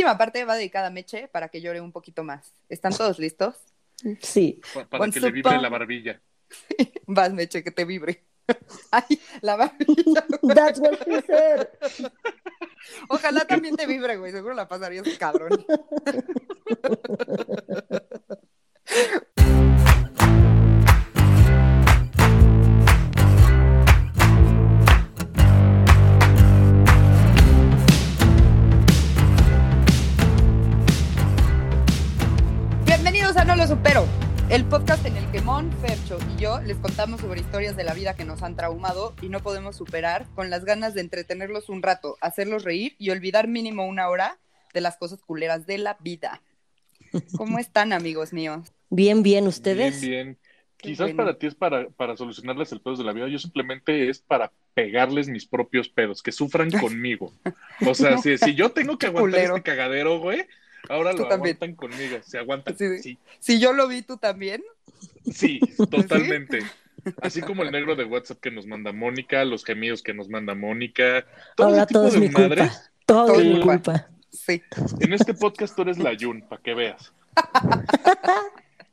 última parte va dedicada a Meche para que llore un poquito más. ¿Están todos listos? Sí. Pa- Para que le vibre la barbilla. Vas, Meche, que te vibre. Ay, la barbilla. That's what she said. Ojalá también te vibre, güey. Seguro la pasarías cabrón. El podcast en el que Mon, Fercho y yo les contamos sobre historias de la vida que nos han traumado y no podemos superar con las ganas de entretenerlos un rato, hacerlos reír y olvidar mínimo una hora de las cosas culeras de la vida. ¿Cómo están, amigos míos? Bien, bien, ¿ustedes? Bien, bien. Qué Quizás bueno. para ti es para, para solucionarles el pedo de la vida. Yo simplemente es para pegarles mis propios pedos, que sufran conmigo. O sea, No. si, si yo tengo que aguantar culero. este cagadero, güey, ahora lo también. aguantan conmigo. Se aguantan. Sí. Sí, Si yo lo vi, tú también. sí, totalmente. Así como el negro de WhatsApp que nos manda Mónica, los gemidos que nos manda Mónica. Todo Ahora todo es de mi culpa. madres. Todo Todo es mi culpa. culpa. Sí, En este podcast tú eres la Yun, para que veas.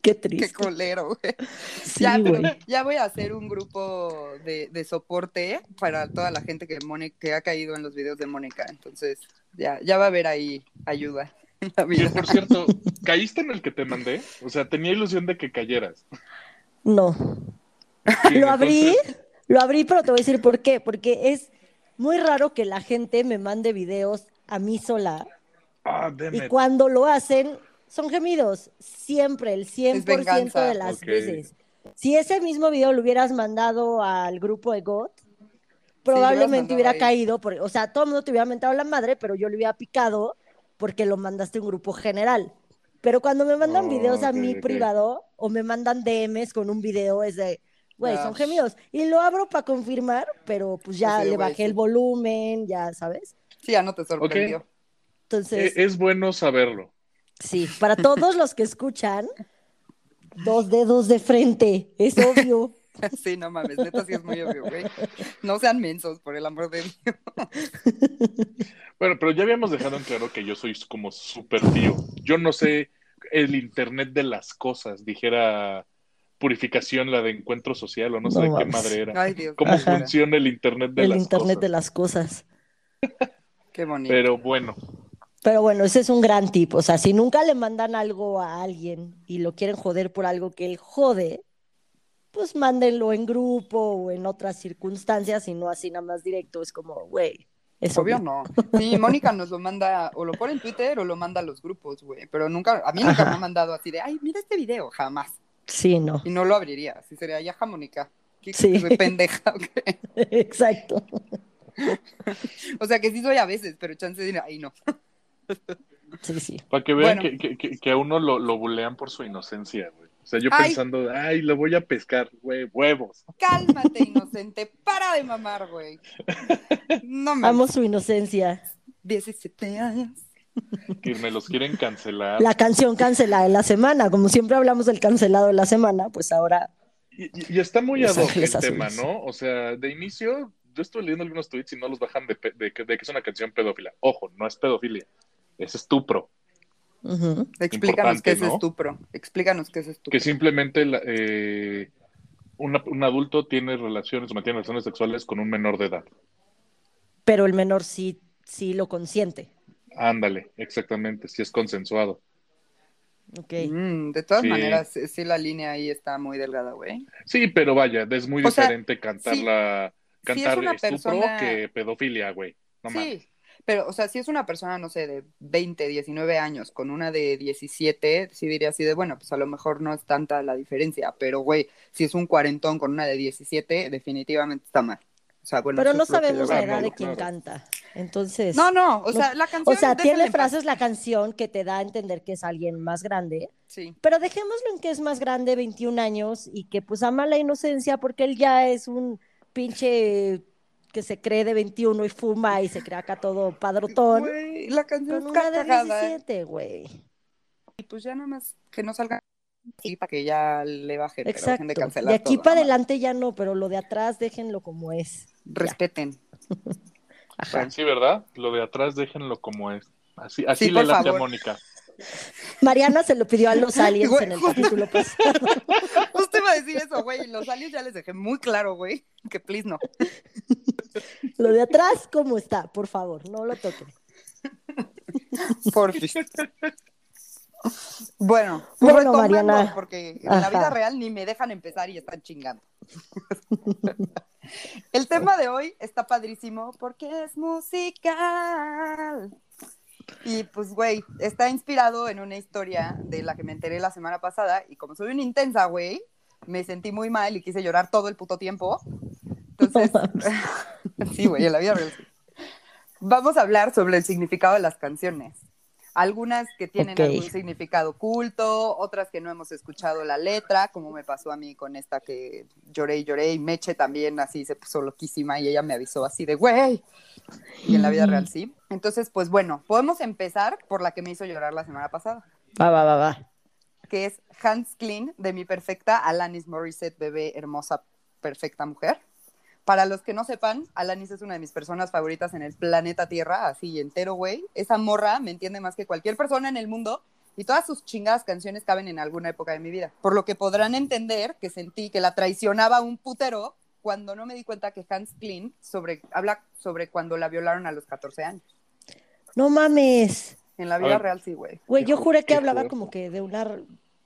Qué qué triste. culero, güey. Sí, ya, pero güey. ya voy a hacer un grupo de, de soporte para toda la gente que, Mone- que ha caído en los videos de Mónica. Entonces, ya, ya va a haber ahí ayuda en la Que vida. por cierto, ¿caíste en el que te mandé? O sea, tenía ilusión de que cayeras. No. Sí, Lo abrí, entonces- lo abrí, pero te voy a decir por qué. Porque es muy raro que la gente me mande videos a mí sola. Ah, Y cuando lo hacen, son gemidos. Siempre, el 100% venganza. de las veces. Si ese mismo video lo hubieras mandado al grupo de GOT, probablemente hubiera ahí. caído. por- o sea, todo el mundo te hubiera mentado la madre, pero yo le hubiera picado porque lo mandaste a un grupo general. Pero cuando me mandan Oh, videos a mí privado o me mandan DMs con un video, es de, güey, Ah. son gemidos. Y lo abro para confirmar, pero pues ya Pues sí, le bajé sí. el volumen, ya sabes. Sí, ya no te sorprendió. Entonces, Eh, es bueno saberlo. Sí, para todos los que escuchan, dos dedos de frente, es obvio. Sí, no mames, neta sí es muy obvio, güey. No sean mensos, por el amor de Dios. Bueno, pero ya habíamos dejado en claro que yo soy como súper tío. Yo no sé el internet de las cosas, dijera purificación, la de encuentro social, o no sé No de qué madre era. Ay, Dios ¿Cómo Ajá. funciona el internet de el las internet cosas? de las cosas. Qué bonito. Pero bueno, Pero bueno, ese es un gran tip. O sea, si nunca le mandan algo a alguien y lo quieren joder por algo que él jode, pues mándenlo en grupo o en otras circunstancias y no así nada más directo. Es como, güey, es Obvio obvio. no. Sí, Mónica nos lo manda, o lo pone en Twitter o lo manda a los grupos, güey. Pero nunca, a mí nunca me ha mandado así de, ay, mira este video, jamás. Sí, no. Y no lo abriría. Así sería, ya, Mónica. ¿Qué Sí. soy pendeja? ¿o qué? Exacto. O sea que sí soy a veces, pero chance de, ay, no. Sí, sí. para que vean Bueno. que- que- que a uno lo, lo bulean por su inocencia, güey. O sea, yo Ay. pensando, ay, lo voy a pescar, güey, huevos. Cálmate, inocente. Para de mamar, güey. No me. Amo su inocencia. 17 años. Que me los quieren cancelar. La canción cancelada de la semana. Como siempre hablamos del cancelado de la semana, pues ahora Y, y- y está muy ad hoc el tema. ¿no? O sea, de inicio, yo estuve leyendo algunos tweets y no los bajan de, de que es una canción pedófila. Ojo, no es pedofilia, es estupro. Ujú, Explícanos qué es ¿no? estupro. Explícanos qué es estupro. Que simplemente la- eh, una- un adulto tiene relaciones o mantiene relaciones sexuales con un menor de edad. pero el menor sí, sí lo consiente. Ándale, exactamente, si es consensuado. Ok. Mm, de todas Sí. maneras, sí, sí, la línea ahí está muy delgada, güey. Sí, pero vaya, es muy O sea, diferente cantarla, si cantar es una estupro persona- que pedofilia, güey. No. Sí, pero, o sea, si es una persona, no sé, de 20, 19 años con una de 17, sí diría así de, bueno, pues a lo mejor no es tanta la diferencia, pero, güey, si es un cuarentón con una de 17, definitivamente está mal. O sea, bueno, Pero no sabemos la edad de quien claro. canta. Entonces. No, no, o No, sea, la canción... O sea, tiene frases la canción que te da a entender que es alguien más grande, Sí, pero dejémoslo en que es más grande, 21 años, y que pues ama la inocencia porque él ya es un pinche que se cree de 21 y fuma y se cree acá todo padrotón. Güey, la canción Con una de cagada. 17, güey. Y pues ya nada más que no salga así para que ya le baje, pero dejen Exacto. de De cancelar aquí todo, para ¿no? adelante ya no, pero lo de atrás déjenlo como es. Respeten. Ajá. Sí, ¿verdad? Lo de atrás déjenlo como es. Así, así Sí, le late a. Mónica. Mariana se lo pidió a los aliens Güey, en el justo- capítulo pasado. Justo iba a decir eso, güey. Los aliens ya les dejé muy claro, güey. Que please no. Lo de atrás, ¿cómo está? Por favor, no lo toquen. Porfis. Bueno, Bueno, retomando, Mariana. porque en la Ajá. vida real ni me dejan empezar y están chingando. El tema de hoy está padrísimo porque es musical. Y pues, güey, está inspirado en una historia de la que me enteré la semana pasada y como soy una intensa, güey, me sentí muy mal y quise llorar todo el puto tiempo. Entonces, sí, güey, en la vida real. sí. Vamos a hablar sobre el significado de las canciones. Algunas que tienen Ok. algún significado oculto, otras que no hemos escuchado la letra, como me pasó a mí con esta que lloré y lloré, y Meche también así se puso loquísima y ella me avisó así de, güey, y en la vida real sí. Entonces, pues bueno, podemos empezar por la que me hizo llorar la semana pasada, Va, va, va, va. que es Hans Clean de mi perfecta Alanis Morissette, bebé hermosa, perfecta mujer. Para los que no sepan, Alanis es una de mis personas favoritas en el planeta Tierra, así entero, güey. Esa morra me entiende más que cualquier persona en el mundo y todas sus chingadas canciones caben en alguna época de mi vida. Por lo que podrán entender que sentí que la traicionaba un putero cuando no me di cuenta que Hans Klein sobre, habla sobre cuando la violaron a los 14 años. No mames. En la A vida ver. real sí, güey. Güey, yo juré que hablaba como que de una,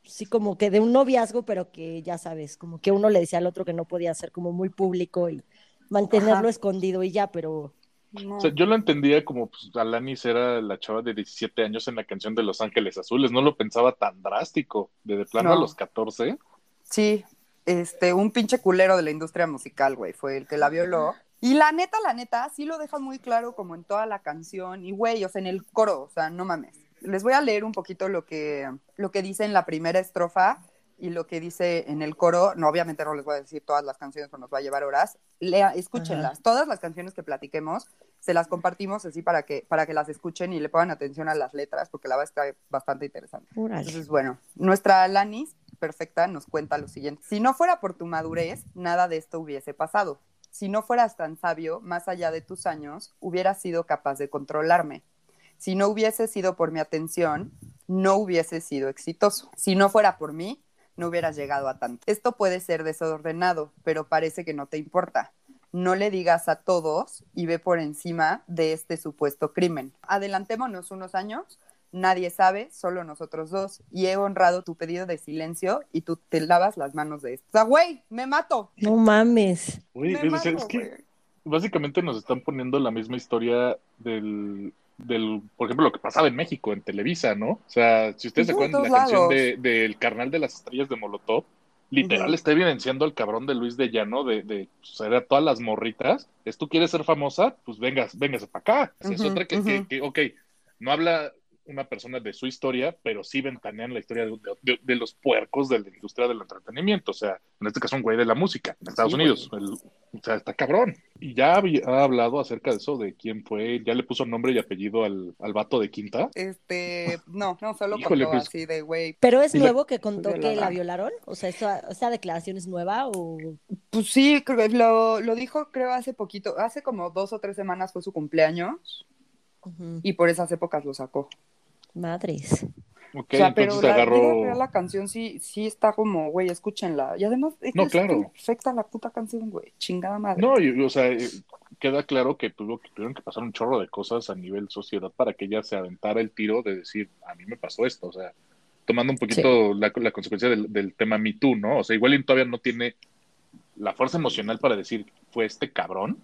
sí, como que de un noviazgo, pero que ya sabes, como que uno le decía al otro que no podía ser como muy público y mantenerlo Ajá. escondido y ya, pero No. O sea, yo lo entendía como pues, Alanis era la chava de 17 años en la canción de Los Ángeles Azules. No lo pensaba tan drástico. De, de plano No. a los 14. Sí, este, un pinche culero de la industria musical, güey, fue el que la violó. Y la neta, la neta, sí lo deja muy claro como en toda la canción. Y, güey, o sea, en el coro, o sea, no mames. Les voy a leer un poquito lo que, lo que dice en la primera estrofa y lo que dice en el coro. No, obviamente no les voy a decir todas las canciones, porque nos va a llevar horas. Lea, escúchenlas. Todas las canciones que platiquemos, se las compartimos así para que, para que las escuchen y le pongan atención a las letras, porque la va a estar bastante interesante. órale. Entonces, bueno, nuestra Alanis perfecta nos cuenta lo siguiente. Si no fuera por tu madurez, nada de esto hubiese pasado. Si no fueras tan sabio, más allá de tus años, hubieras sido capaz de controlarme. Si no hubiese sido por mi atención, no hubiese sido exitoso. Si no fuera por mí, no hubieras llegado a tanto. Esto puede ser desordenado, pero parece que no te importa. No le digas a todos y ve por encima de este supuesto crimen. Adelantémonos unos años Nadie sabe, solo nosotros dos. Y he honrado tu pedido de silencio y tú te lavas las manos de esto. O sea, güey, me mato. No mames. Güey, Me es, que básicamente nos están poniendo la misma historia del, del, por ejemplo, lo que pasaba en México, en Televisa, ¿no? O sea, si ustedes se acuerdan de la canción lados. de, del Carnal de las Estrellas de Molotov, literal está evidenciando al cabrón de Luis de Llano de, de pues, era todas las morritas. Es tú quieres ser famosa, pues vengas, véngase para acá. O sea, es otra que, que, que, ok, no habla una persona de su historia, pero sí ventanean la historia de, de- de los puercos de la industria del entretenimiento. O sea, en este caso, un güey de la música en Estados Sí, Unidos. El- o sea, está cabrón. Y ya había- ha hablado acerca de eso, de quién fue, ya le puso nombre y apellido al, al vato de Quinta. Este, no, no, solo Híjole, contó pues- así de, güey, ¿Pero es la- nuevo que contó que la violaron? O sea, ¿esa, esa declaración es nueva o...? Pues sí, creo que lo, lo dijo creo hace poquito, hace como dos o tres semanas fue su cumpleaños y por esas épocas lo sacó. Madres. Ok, o sea, pero entonces la agarró. la canción sí, sí está como, güey, escúchenla. Y además es, No, es claro. perfecta la puta canción, güey, chingada madre. No, y, o sea, eh, queda claro que, tuvo, que tuvieron que pasar un chorro de cosas a nivel sociedad para que ella se aventara el tiro de decir, a mí me pasó esto, o sea, tomando un poquito la, la consecuencia del, del tema Me Too, ¿no? O sea, igual y todavía no tiene la fuerza emocional para decir, fue este cabrón,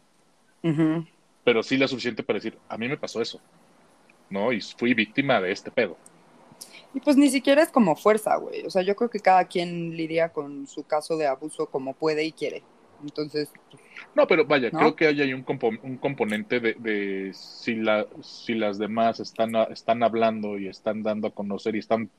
pero sí la suficiente para decir, a mí me pasó eso, ¿no? Y fui víctima de este pedo. Y pues ni siquiera es como fuerza, güey. O sea, yo creo que cada quien lidia con su caso de abuso como puede y quiere. Entonces, No, pero vaya, ¿No? creo que hay ahí un, compo- un componente de, de si, la, si las demás están, están hablando y están dando a conocer y están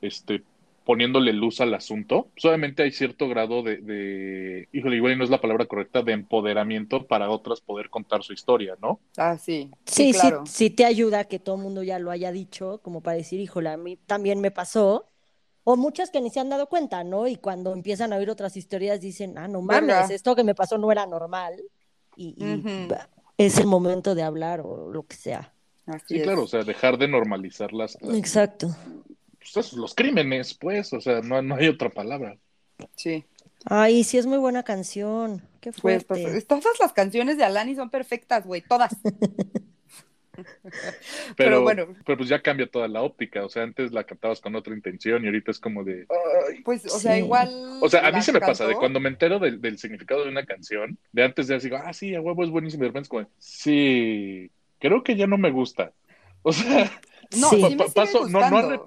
este, poniéndole luz al asunto, pues obviamente hay cierto grado de, de, híjole, igual y no es la palabra correcta, de empoderamiento para otras poder contar su historia, ¿no? ah, sí. Sí, sí, claro. sí te ayuda que todo el mundo ya lo haya dicho, como para decir, híjole, a mí también me pasó. O muchas que ni se han dado cuenta, ¿no? Y cuando empiezan a oír otras historias dicen, ah, no mames, esto que me pasó no era normal. Y, es el momento de hablar o lo que sea. Así Sí, es. claro, o sea, dejar de normalizar las, las- Exacto. Pues, esos, los crímenes, pues, o sea, no, no hay otra palabra. Sí. Ay, sí es muy buena canción. Qué Pues, fuerte. pues, todas las canciones de Alani son perfectas, güey, todas. Pero, Pero bueno. pero pues ya cambia toda la óptica, o sea, antes la cantabas con otra intención y ahorita es como de... ay. Pues, o sea, Sí. igual. O sea, a mí se me pasa, de cuando me entero del, del significado de una canción, de antes de así, digo, ah, sí, a huevo es buenísimo, y de repente es como, sí, creo que ya no me gusta. O sea, No, Sí. sí me pa- sigue paso, no, no gustando.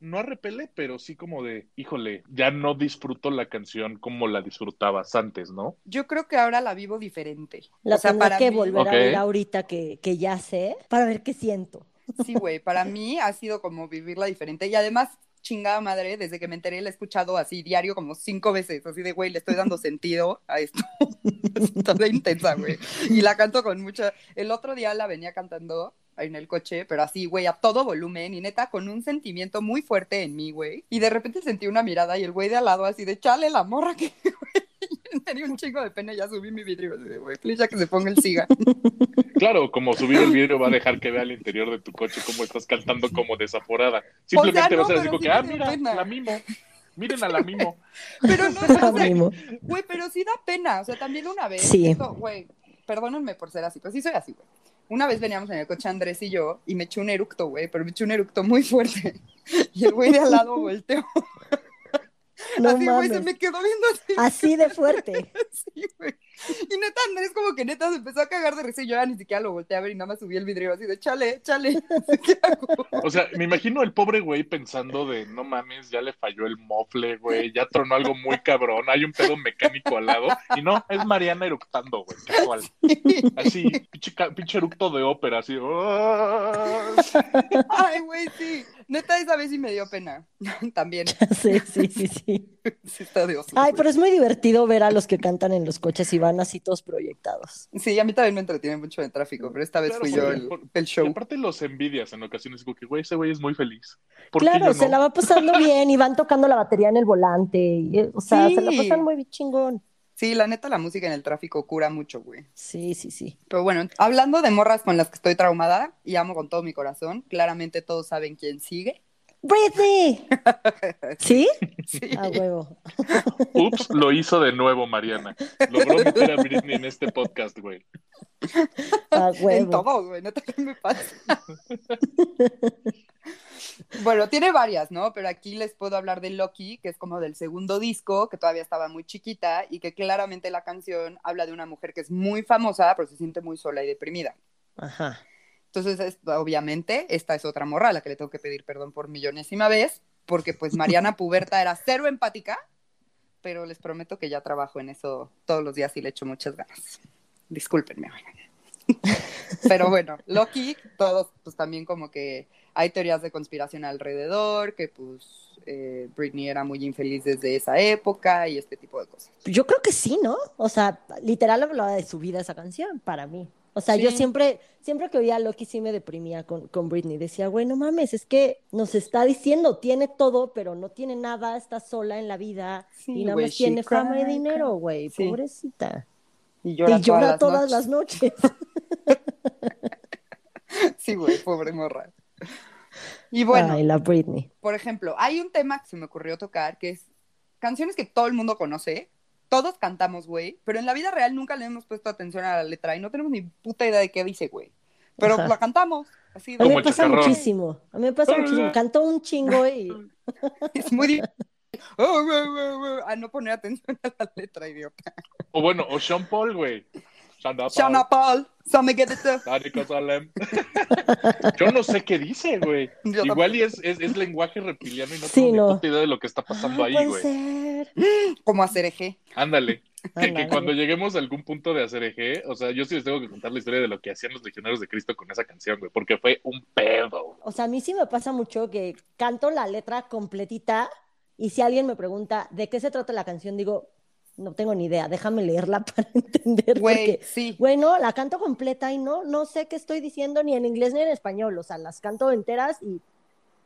No arrepele, pero sí como de, híjole, ya no disfruto la canción como la disfrutabas antes, ¿no? Yo creo que ahora la vivo diferente. La o sea, para que mí, volver a ver ahorita que, que ya sé, para ver qué siento. Sí, güey, para mí ha sido como vivirla diferente. Y además, chingada madre, desde que me enteré, la he escuchado así diario como cinco veces. Así de, güey, le estoy dando sentido a esto. Está de intensa, güey. Y la canto con mucha. El otro día la venía cantando en el coche, pero así, güey, a todo volumen y neta con un sentimiento muy fuerte en mí, güey. Y de repente sentí una mirada y el güey de al lado así de, chale la morra que, güey. Dio un chingo de pena y ya subí mi vidrio güey, please, ya que se ponga el siga. Claro, como subir el vidrio va a dejar que vea el interior de tu coche como estás cantando como desaforada. Simplemente no, vas a decir pero como sí que, ah, mira, pena. la mimo. Miren a la mimo. Pero no, o sea, Mimo. Güey, pero sí da pena. O sea, también una vez. Sí. esto, güey, perdónenme por ser así, pero sí soy así, güey. Una vez veníamos en el coche Andrés y yo y me eché un eructo, güey, pero me eché un eructo muy fuerte. Y el güey de al lado volteó. No así, güey, se me quedó viendo así. Así de fuerte. Sí, güey. Y neta, Andrés como que neta se empezó a cagar de risa y yo ya ni siquiera lo volteé a ver y nada más subí el vidrio así de chale, chale. ¿Qué hago? O sea, me imagino el pobre güey pensando de, no mames, ya le falló el mofle, güey, ya tronó algo muy cabrón, hay un pedo mecánico al lado. Y no, es Mariana eructando, güey, casual. Así, pinche, pinche eructo de ópera, así. ¡ah! Ay, güey, sí. Neta, esa vez sí me dio pena. También. Sí, sí, sí, sí. Sí, está de oso, Ay, güey. pero es muy divertido ver a los que cantan en los coches y van así todos proyectados. Sí, a mí también me entretiene mucho el tráfico, pero esta vez Claro, fui yo el, por- el Y show. aparte los envidias en ocasiones, como que, güey, ese güey es muy feliz. ¿Por qué Claro, yo se no? la va pasando bien y van tocando la batería en el volante. y, eh, o sea, se la Sí. pasan muy chingón. Sí, la neta, la música en el tráfico cura mucho, güey. Sí, sí, sí. Pero bueno, hablando de morras con las que estoy traumada y amo con todo mi corazón, claramente todos saben quién sigue. ¡Britney! ¿Sí? Sí. A huevo. Ups, lo hizo de nuevo, Mariana. Logró meter a Britney en este podcast, güey. A En huevo. todo, güey, neta, ¿qué me pasa? bueno, tiene varias, ¿no? Pero aquí les puedo hablar de Loki, que es como del segundo disco, que todavía estaba muy chiquita y que claramente la canción habla de una mujer que es muy famosa, pero se siente muy sola y deprimida. Ajá. Entonces, es- obviamente, esta es otra morra a la que le tengo que pedir perdón por millonésima vez, porque pues Mariana Puberta era cero empática, pero les prometo que ya trabajo en eso todos los días y le echo muchas ganas. Discúlpenme. Pero bueno, Loki, todos, pues también como que hay teorías de conspiración alrededor, que pues eh, Britney era muy infeliz desde esa época y este tipo de cosas. Yo creo que sí, ¿no? O sea, literal hablaba de su vida esa canción, para mí. O sea, yo siempre, siempre que oía a Loki sí me deprimía con, con Britney. Decía, güey, no mames, es que nos está diciendo, tiene todo, pero no tiene nada, está sola en la vida Sí, y nada más tiene fama y dinero, güey, Sí. pobrecita. Y llora, y llora todas, todas las noches. las noches. Sí, güey, pobre morra. Y bueno, Ay, la Britney. por ejemplo, hay un tema que se me ocurrió tocar que es canciones que todo el mundo conoce, todos cantamos, güey, pero en la vida real nunca le hemos puesto atención a la letra y no tenemos ni puta idea de qué dice, güey. Pero Ajá. la cantamos, así A mí me pasa chacarrón. muchísimo. A mí me pasa muchísimo. Cantó un chingo y es muy di- Oh, a no poner atención a la letra, idiota. O bueno, o Sean Paul, güey. Shana Paul. Shana Paul. Yo no sé qué dice, güey. Yo Igual y es, es, es lenguaje reptiliano y no Sí, tengo no. ni puta idea de lo que está pasando Ah, ahí, güey. ser. Como hacer eje. Ándale. Que, que cuando lleguemos a algún punto de hacer eje, o sea, yo sí les tengo que contar la historia de lo que hacían los legionarios de Cristo con esa canción, güey, porque fue un pedo. O sea, a mí sí me pasa mucho que canto la letra completita y si alguien me pregunta de qué se trata la canción, digo, no tengo ni idea, déjame leerla para entender. Güey, porque, sí. güey, no, la canto completa y no, no sé qué estoy diciendo ni en inglés ni en español. O sea, las canto enteras y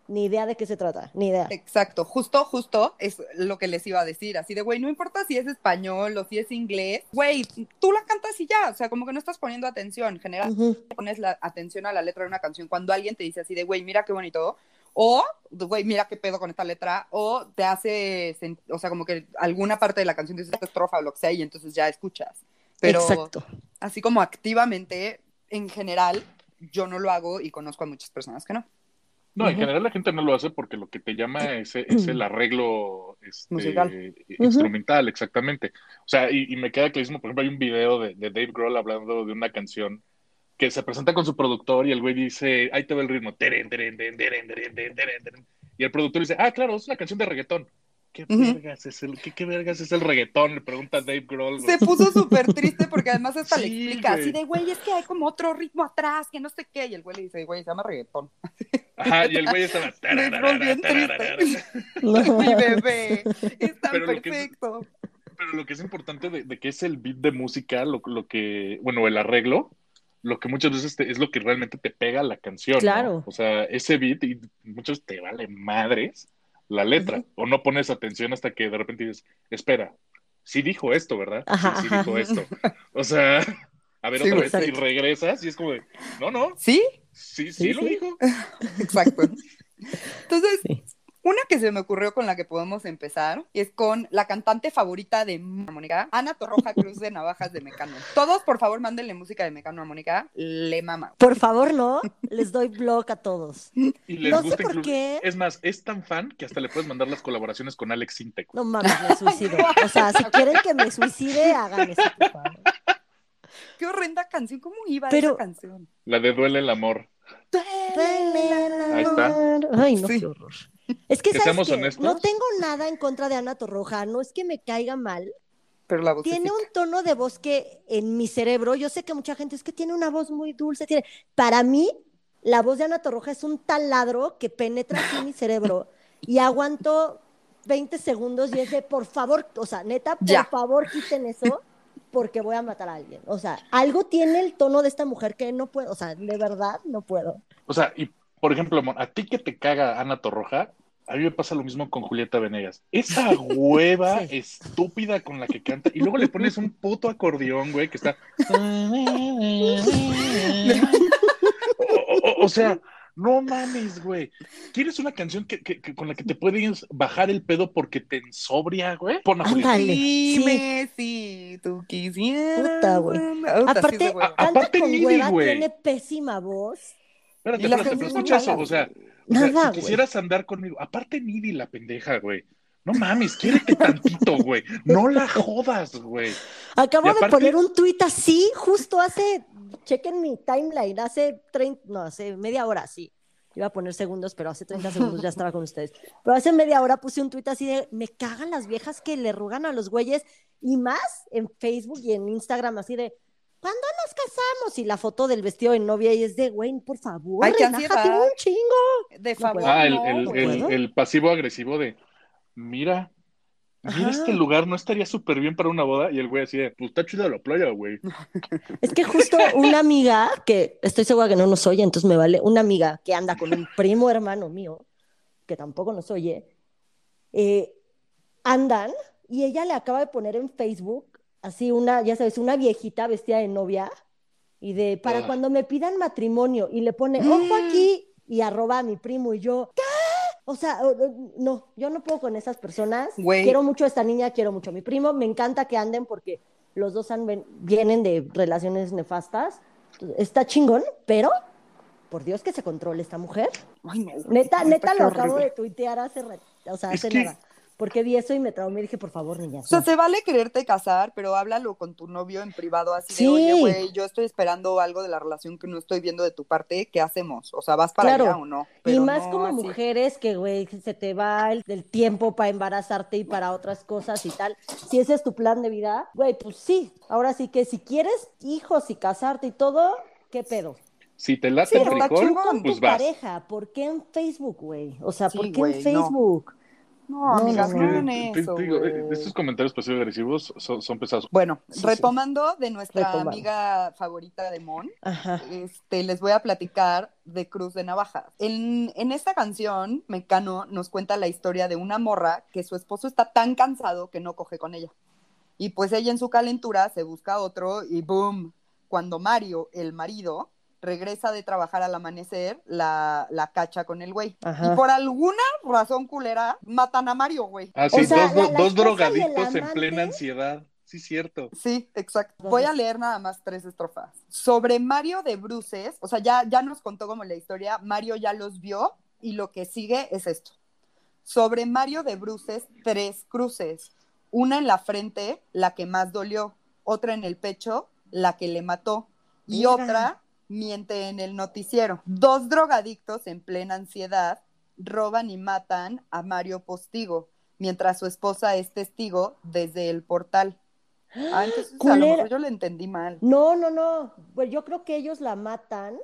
ni idea de qué se trata, ni idea. Exacto, justo, justo es lo que les iba a decir, así de, güey, no importa si es español o si es inglés, güey, tú la cantas y ya, o sea, como que no estás poniendo atención, en general Ujú. pones la atención a la letra de una canción cuando alguien te dice así de, güey, mira qué bonito, o, güey, mira qué pedo con esta letra, o te hace, o sea, como que alguna parte de la canción dice esta estrofa o lo que sea y entonces ya escuchas. Pero Exacto. así como activamente, en general, yo no lo hago y conozco a muchas personas que no. No, en Ujú. general la gente no lo hace porque lo que te llama es, es el arreglo este, Musical. instrumental, exactamente. O sea, y, y me queda clarísimo, por ejemplo, hay un video de, de Dave Grohl hablando de una canción se presenta con su productor y el güey dice, ahí te ve el ritmo. Y el productor dice, ah, claro, es una canción de reggaetón. ¿Qué, vergas es el, ¿qué, ¿Qué vergas es el reggaetón? Le pregunta Dave Grohl. Se puso súper triste porque además hasta le explica güey. así de, güey, es que hay como otro ritmo atrás, que no sé qué. Y el güey le dice, güey, se llama reggaetón. Ajá, y el güey estaba... triste. Mi bebé, es tan Pero perfecto. Lo que es, pero lo que es importante de, de, que es el beat de música, lo que, bueno, el arreglo, lo que muchas veces te- es lo que realmente te pega la canción. ¿no? Claro. O sea, ese beat, y muchos te vale madres la letra, o no pones atención hasta que de repente dices, espera, sí dijo esto, ¿verdad? Ajá, sí, dijo esto. O sea, a ver Sí, otra vez, y regresas y es como de, no, no, ¿Sí? sí, sí, lo dijo. Exacto. Entonces. Una que se me ocurrió con la que podemos empezar es con la cantante favorita de Mónica, Ana Torroja Cruz de Navajas de Mecano. Todos, por favor, mándenle música de Mecano a Mónica. Le mama. Por favor, no. Les doy blog a todos. Y les No sé por qué. Es más, es tan fan que hasta le puedes mandar las colaboraciones con Alex Sintek. No mames, me suicido. O sea, si quieren que me suicide, hagan eso, por favor. Qué horrenda canción. ¿Cómo iba Pero- esa canción? La de Duele el amor. Ahí está. Ay, no, Sí. qué horror. Es que, Que ¿sabes seamos qué? honestos. No tengo nada en contra de Ana Torroja, no es que me caiga mal. Pero la voz Tiene un tono de voz que en mi cerebro, yo sé que mucha gente es que tiene una voz muy dulce. Tiene... Para mí, la voz de Ana Torroja es un taladro que penetra en mi cerebro y aguanto 20 segundos y es de, por favor, o sea, neta, por Ya. favor, quiten eso porque voy a matar a alguien. O sea, algo tiene el tono de esta mujer que no puedo, o sea, de verdad no puedo. O sea, y por ejemplo, a ti que te caga Ana Torroja, a mí me pasa lo mismo con Julieta Venegas. Esa hueva Sí. estúpida con la que canta, y luego le pones un puto acordeón, güey, que está. O, o- o sea, no mames, güey. ¿Quieres una canción que, que- que- con la que te puedes bajar el pedo porque te ensobria, güey? Pon a Julieta. Ándale. sí. Dime si tú quisieras. Puta, güey. Puta, sí, Aparte, aparte güey. tiene pésima voz. Espérate, pero muy escucha eso, o sea, o sea, si quisieras andar conmigo, aparte Midi, la pendeja, güey. No mames, quiérete tantito, güey. No la jodas, güey. Acabo de poner un tuit así, justo hace, chequen mi timeline, hace 30, no, hace media hora, sí. Iba a poner segundos, pero hace 30 segundos ya estaba con ustedes. Pero hace media hora puse un tuit así de, me cagan las viejas que le rugan a los güeyes, y más en Facebook y en Instagram, así de, ¿cuándo nos casamos? Y la foto del vestido de novia, y es de, güey, por favor, Ay, relájate un chingo. De favor. Ah, el, no, el, no el- puedo. el pasivo agresivo de, mira, mira este lugar, no estaría súper bien para una boda. Y el güey así de, pues está chida la playa, güey. Es que justo una amiga, que estoy segura que no nos oye, entonces me vale, una amiga que anda con un primo hermano mío, que tampoco nos oye, eh, andan y ella le acaba de poner en Facebook, así una, ya sabes, una viejita vestida de novia, y de, para Ah. cuando me pidan matrimonio, y le pone, Mm. ojo aquí, y arroba a mi primo, y yo, ¿qué? O sea, no, yo no puedo con esas personas. Quiero mucho a esta niña, quiero mucho a mi primo. Me encanta que anden porque los dos han vienen de relaciones nefastas. Está chingón, pero por Dios que se controle esta mujer. Ay, no, Neta, neta lo acabo de tuitear hace, o sea, Es hace que- nada. Porque vi eso y me traumé y dije, por favor, niña. O sea, no. se vale quererte casar, pero háblalo con tu novio en privado así Sí. de, oye, güey, yo estoy esperando algo de la relación que no estoy viendo de tu parte, ¿qué hacemos? O sea, ¿vas para Claro. allá o no? Y Pero más no como así. mujeres que, güey, se te va el, el tiempo para embarazarte y para otras cosas y tal. Si ese es tu plan de vida, güey, pues sí. Ahora sí que si quieres hijos y casarte y todo, ¿qué pedo? Si te late Sí, el. Con pues tu vas. pareja, ¿por qué en Facebook, güey? O sea, Sí, ¿por qué en. Facebook? No, No, amigas, no, no, no. hagan Te- eso. te digo, güey. eh, estos comentarios pasivo agresivos son, son pesados. Bueno, Sí, sí. retomando de nuestra Retomando. amiga favorita de Mon, Ajá. este, les voy a platicar de Cruz de Navajas. En, en esta canción, Mecano nos cuenta la historia de una morra que su esposo está tan cansado que no coge con ella. Y pues ella en su calentura se busca otro y boom, cuando Mario, el marido, regresa de trabajar al amanecer, la, la cacha con el güey. Ajá. Y por alguna razón culera, matan a Mario, güey. Ah, sí, O sea, dos, la- dos- drogadictos en plena ansiedad. Sí, cierto. Sí, exacto. Voy a leer nada más tres estrofas. Sobre Mario de Bruces, o sea, ya, ya nos contó como la historia, Mario ya los vio y lo que sigue es esto. Sobre Mario de Bruces, tres cruces. Una en la frente, la que más dolió, otra en el pecho, la que le mató, y Mira. otra miente en el noticiero. Dos drogadictos en plena ansiedad roban y matan a Mario Postigo, mientras su esposa es testigo desde el portal. Ah, entonces a lo mejor yo le entendí mal. No, no, no. Pues yo creo que ellos la matan.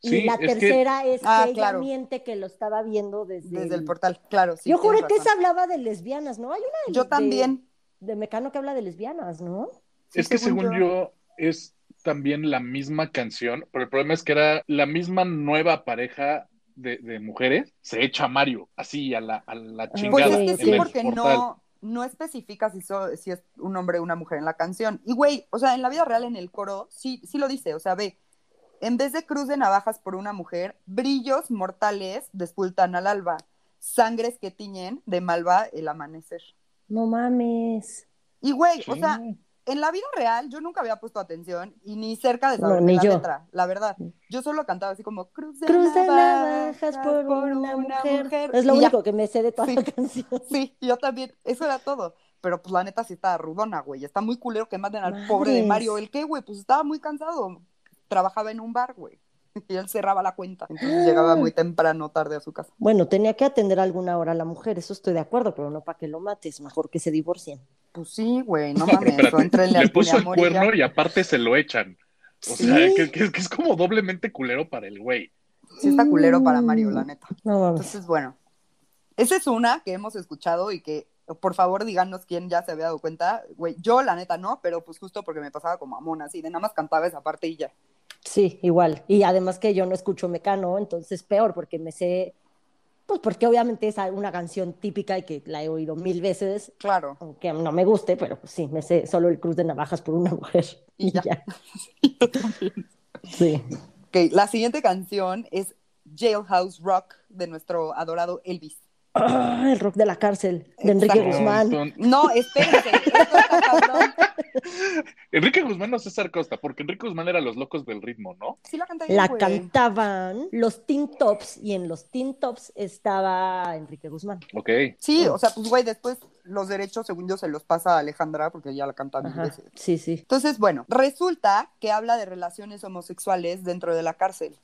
Y Sí, la es que- tercera es que Ah, ella claro. miente que lo estaba viendo desde, Desde el portal, claro, sí. yo juré que se hablaba de lesbianas, ¿no? Hay una de, Yo también. De, Mecano que habla de lesbianas, ¿no? Sí, es que según yo es también la misma canción, pero el problema es que era la misma nueva pareja de, de mujeres, se echa a Mario, así a la, a la Pues chingada. es que sí, porque portal. no, no especifica si, so- si es un hombre o una mujer en la canción. Y güey, o sea, en la vida real, en el coro, sí, sí lo dice, o sea, ve, en vez de cruz de navajas por una mujer, brillos mortales despultan al alba, sangres que tiñen de malva el amanecer. No mames. Y güey, o sea, en la vida real yo nunca había puesto atención y ni cerca de No, saber ni la yo. letra, la verdad. Yo solo cantaba así como cruz de, Cruz de navajas navajas por una mujer. Es lo Y ya. único que me sé de toda Sí. la canción. Sí, yo también, eso era todo. Pero pues la neta sí está rudona, güey. Está muy culero que maten al pobre de. Mario. ¿El qué, güey? Pues estaba muy cansado. Trabajaba en un bar, güey. Y él cerraba la cuenta. Entonces llegaba muy temprano, tarde a su casa. Bueno, tenía que atender alguna hora a la mujer, eso estoy de acuerdo, pero no para que lo mates, mejor que se divorcien. Pues sí, güey, no No, pero mames. espérate, o entrenle le al puso el poliamor y ya. cuerno y aparte se lo echan. O Sí. sea, que, que- que es como doblemente culero para el güey. Sí está culero para Mario, la neta. No mames. Entonces, bueno. Esa es una que hemos escuchado y que, por favor, díganos quién ya se había dado cuenta. Güey, yo la neta no, pero pues justo porque me pasaba como a Mona, así de nada más cantaba esa parte y ya. Sí, igual. Y además que yo no escucho Mecano, entonces peor, porque me sé, pues porque obviamente es una canción típica y que la he oído mil veces, Claro. aunque no me guste, pero pues sí, me sé solo el Cruz de Navajas por una mujer. Y Y ya. ya. Sí. Ok, la siguiente canción es Jailhouse Rock de nuestro adorado Elvis. Ah, el rock de la cárcel, de Enrique Exacto. Guzmán. No, espérense, esto está cabrón. Enrique Guzmán no es César Costa, porque Enrique Guzmán era los locos del ritmo, ¿no? Sí la güey. cantaban los Teen Tops y en los Teen Tops estaba Enrique Guzmán. Ok. Sí, o sea, pues güey, después los derechos, según yo, se los pasa a Alejandra porque ya la canta mil veces. sí, sí. Entonces, bueno, resulta que habla de relaciones homosexuales dentro de la cárcel.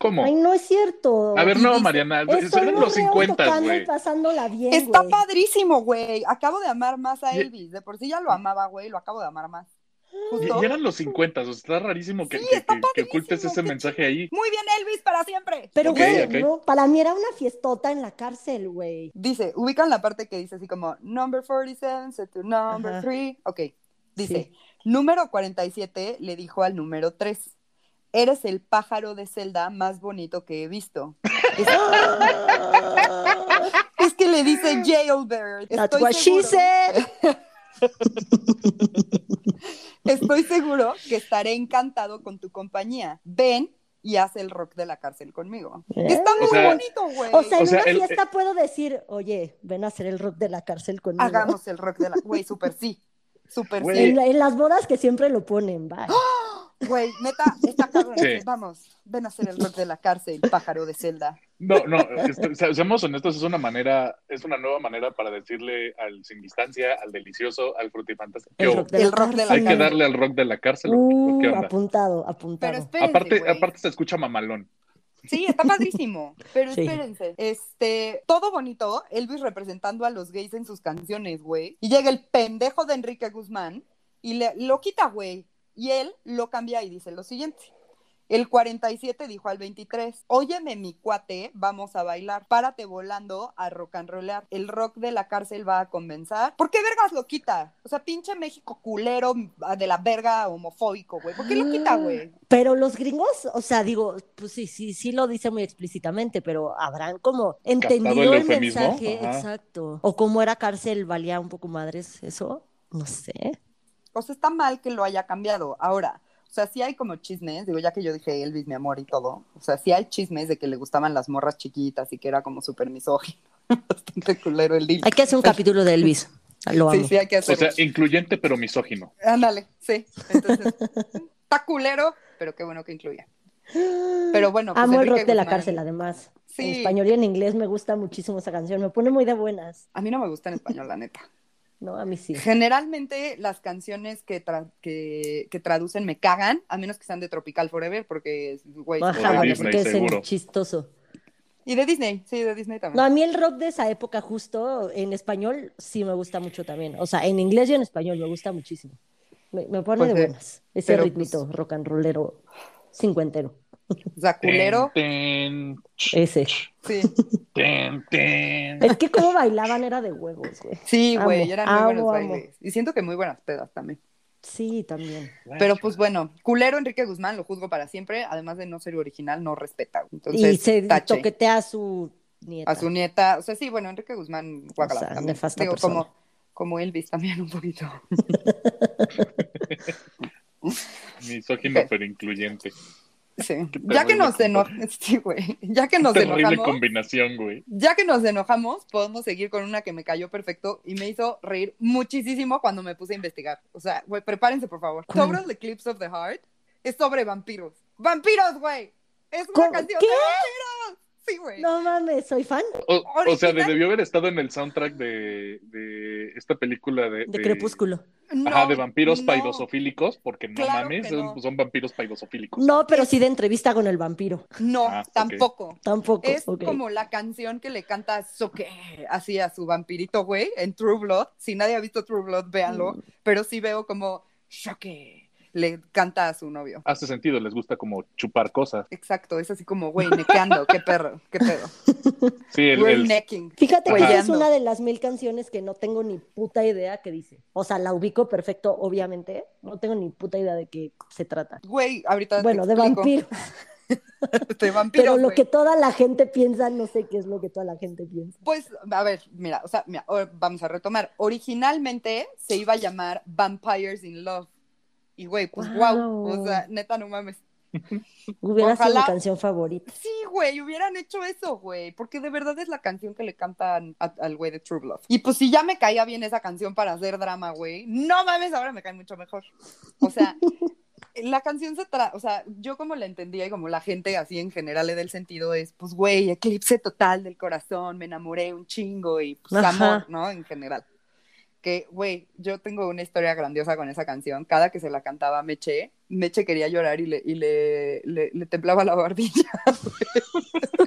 ¿Cómo? Ay, no es cierto. A ver, no, dice, Mariana, son los morreo 50, tocando güey. y pasándola bien, Está padrísimo, güey. Acabo de amar más a Elvis. De por sí ya lo amaba, güey, lo acabo de amar más. Y, Justo. y eran los 50, o sea, está rarísimo que, Sí, que- está que- que padrísimo, ocultes ese mensaje ahí. Muy bien, Elvis, para siempre. Pero, güey, no, para mí era una fiestota en la cárcel, güey. Dice, ubican la parte que dice así como number 47, set to number Ajá. 3. Ok, dice, Sí. número 47 le dijo al número 3, eres el pájaro de celda más bonito que he visto. Es, es que le dice jailbird. That's Estoy what she seguro- said. Estoy seguro que estaré encantado con tu compañía. Ven y haz el rock de la cárcel conmigo. ¿Eh? Está muy O sea- bonito, güey. O sea, en O sea, una el- fiesta puedo decir, oye, ven a hacer el rock de la cárcel conmigo. Hagamos el rock de la... Güey, súper sí. Súper sí. En, en las bodas que siempre lo ponen, bye. Güey, neta, está cabrón. Sí. Vamos, ven a hacer el rock de la cárcel, pájaro de celda. No, no, se- seamos honestos, es una manera, es una nueva manera para decirle al sin distancia, al delicioso, al frutifantástico. El Yo, rock de el la rock de la hay cárcel. que darle al rock de la cárcel. ¿o- o Uh, ¿Qué onda? apuntado, Pero apuntado. espérense, Aparte, güey. aparte se escucha mamalón. Sí, está padrísimo. Pero Sí. espérense. Este, todo bonito, Elvis representando a los gays en sus canciones, güey. Y llega el pendejo de Enrique Guzmán y le, lo quita, güey. Y él lo cambia y dice lo siguiente. El 47 dijo al 23, óyeme mi cuate, vamos a bailar, párate volando a rock and rollar. El rock de la cárcel va a comenzar. ¿Por qué vergas lo quita? O sea, pinche México culero de la verga homofóbico, güey. ¿Por qué lo quita, güey? Pero los gringos, o sea, digo, pues sí, sí, sí lo dice muy explícitamente, pero habrán como entendido el, el mensaje, exacto. O como era cárcel, valía un poco madres eso, no sé. O sea, está mal que lo haya cambiado. Ahora, o sea, sí hay como chismes, digo, ya que yo dije Elvis, mi amor y todo, o sea, sí hay chismes de que le gustaban las morras chiquitas y que era como súper misógino. Bastante culero el libro. Hay que hacer un capítulo de Elvis. Lo amo. Sí, sí, hay que hacerlo. O sea, incluyente pero misógino. Ándale, sí. Entonces, está culero, pero qué bueno que incluya. Pero bueno, pues Amo el rock de la cárcel, además. En Sí. español y en inglés me gusta muchísimo esa canción. Me pone muy de buenas. A mí no me gusta en español, la neta. No, a mí sí. Generalmente las canciones que, tra- que, que traducen me cagan, a menos que sean de Tropical Forever, porque, güey, porque es seguro. chistoso. y de Disney, sí, de Disney No, también. a mí el rock de esa época justo en español sí me gusta mucho también. O sea, en inglés y en español me gusta muchísimo. Me, me pone Pues, de buenas. Ese ritmito rock and rollero cincuentero. O sea, culero, Ten, ch, Ese. sí. ten, ten. Es que como bailaban era de huevos, güey. Sí, güey, Amo, eran muy amo, buenos amo. bailes. Y siento que muy buenas pedas también. Sí, también. Pero pues bueno, culero Enrique Guzmán, lo juzgo para siempre, además de no ser original, no respeta. Y se tache. toquetea a su nieta. a su nieta, o sea, sí, bueno, Enrique Guzmán, guácala, sea, también. nefasta Digo, persona. como, como Elvis también un poquito. Misógino Ok. pero incluyente. Sí. Ya que nos enojamos, sí, güey, ya que nos Terrible enojamos, combinación, güey. ya que nos enojamos, podemos seguir con una que me cayó perfecto y me hizo reír muchísimo cuando me puse a investigar. O sea, güey, prepárense, por favor. Sobre el Eclipse of the Heart es sobre vampiros. ¡Vampiros, güey! Es una canción ¿Qué? de vampiros. Sí, güey. No mames, soy fan O, o sea, debió haber estado en el soundtrack de, de esta película de, de Crepúsculo. Ajá, No, de vampiros no. paidosofílicos, porque no Claro mames, son, no. son vampiros paidosofílicos. No, pero sí de entrevista con el vampiro. No, Ah, tampoco. Tampoco. Es como la canción que le canta Soke así a su vampirito, güey, en True Blood. Si nadie ha visto True Blood, véanlo. Mm. Pero sí veo como Soke le canta a su novio. Hace sentido, les gusta como chupar cosas. Exacto, es así como, güey, nequeando, qué perro, qué pedo. Sí, el, We're el- necking. Fíjate que es una de las mil canciones que no tengo ni puta idea qué dice. O sea, la ubico perfecto, obviamente. No tengo ni puta idea de qué se trata. Güey, ahorita te Bueno, de explico. vampiro. De vampiros, Pero lo que toda la gente piensa, no sé qué es lo que toda la gente piensa. Pues, a ver, mira, o sea, mira, o- vamos a retomar. Originalmente se iba a llamar Vampires in Love. Y, güey, pues, wow. Wow. O sea, neta, no mames. Hubiera sido Ojalá- mi canción favorita. Sí, güey, hubieran hecho eso, güey, porque de verdad es la canción que le cantan a- al güey de True Blood. Y pues si ya me caía bien esa canción para hacer drama, güey, no mames, ahora me cae mucho mejor. O sea, la canción se trata, o sea, yo como la entendía y como la gente así en general le da el sentido es, pues, güey, eclipse total del corazón, me enamoré un chingo y pues Ajá. amor, ¿no? En general. Que, güey, yo tengo una historia grandiosa con esa canción. Cada que se la cantaba Meche, Meche quería llorar y le, y le, le, le temblaba la barbilla.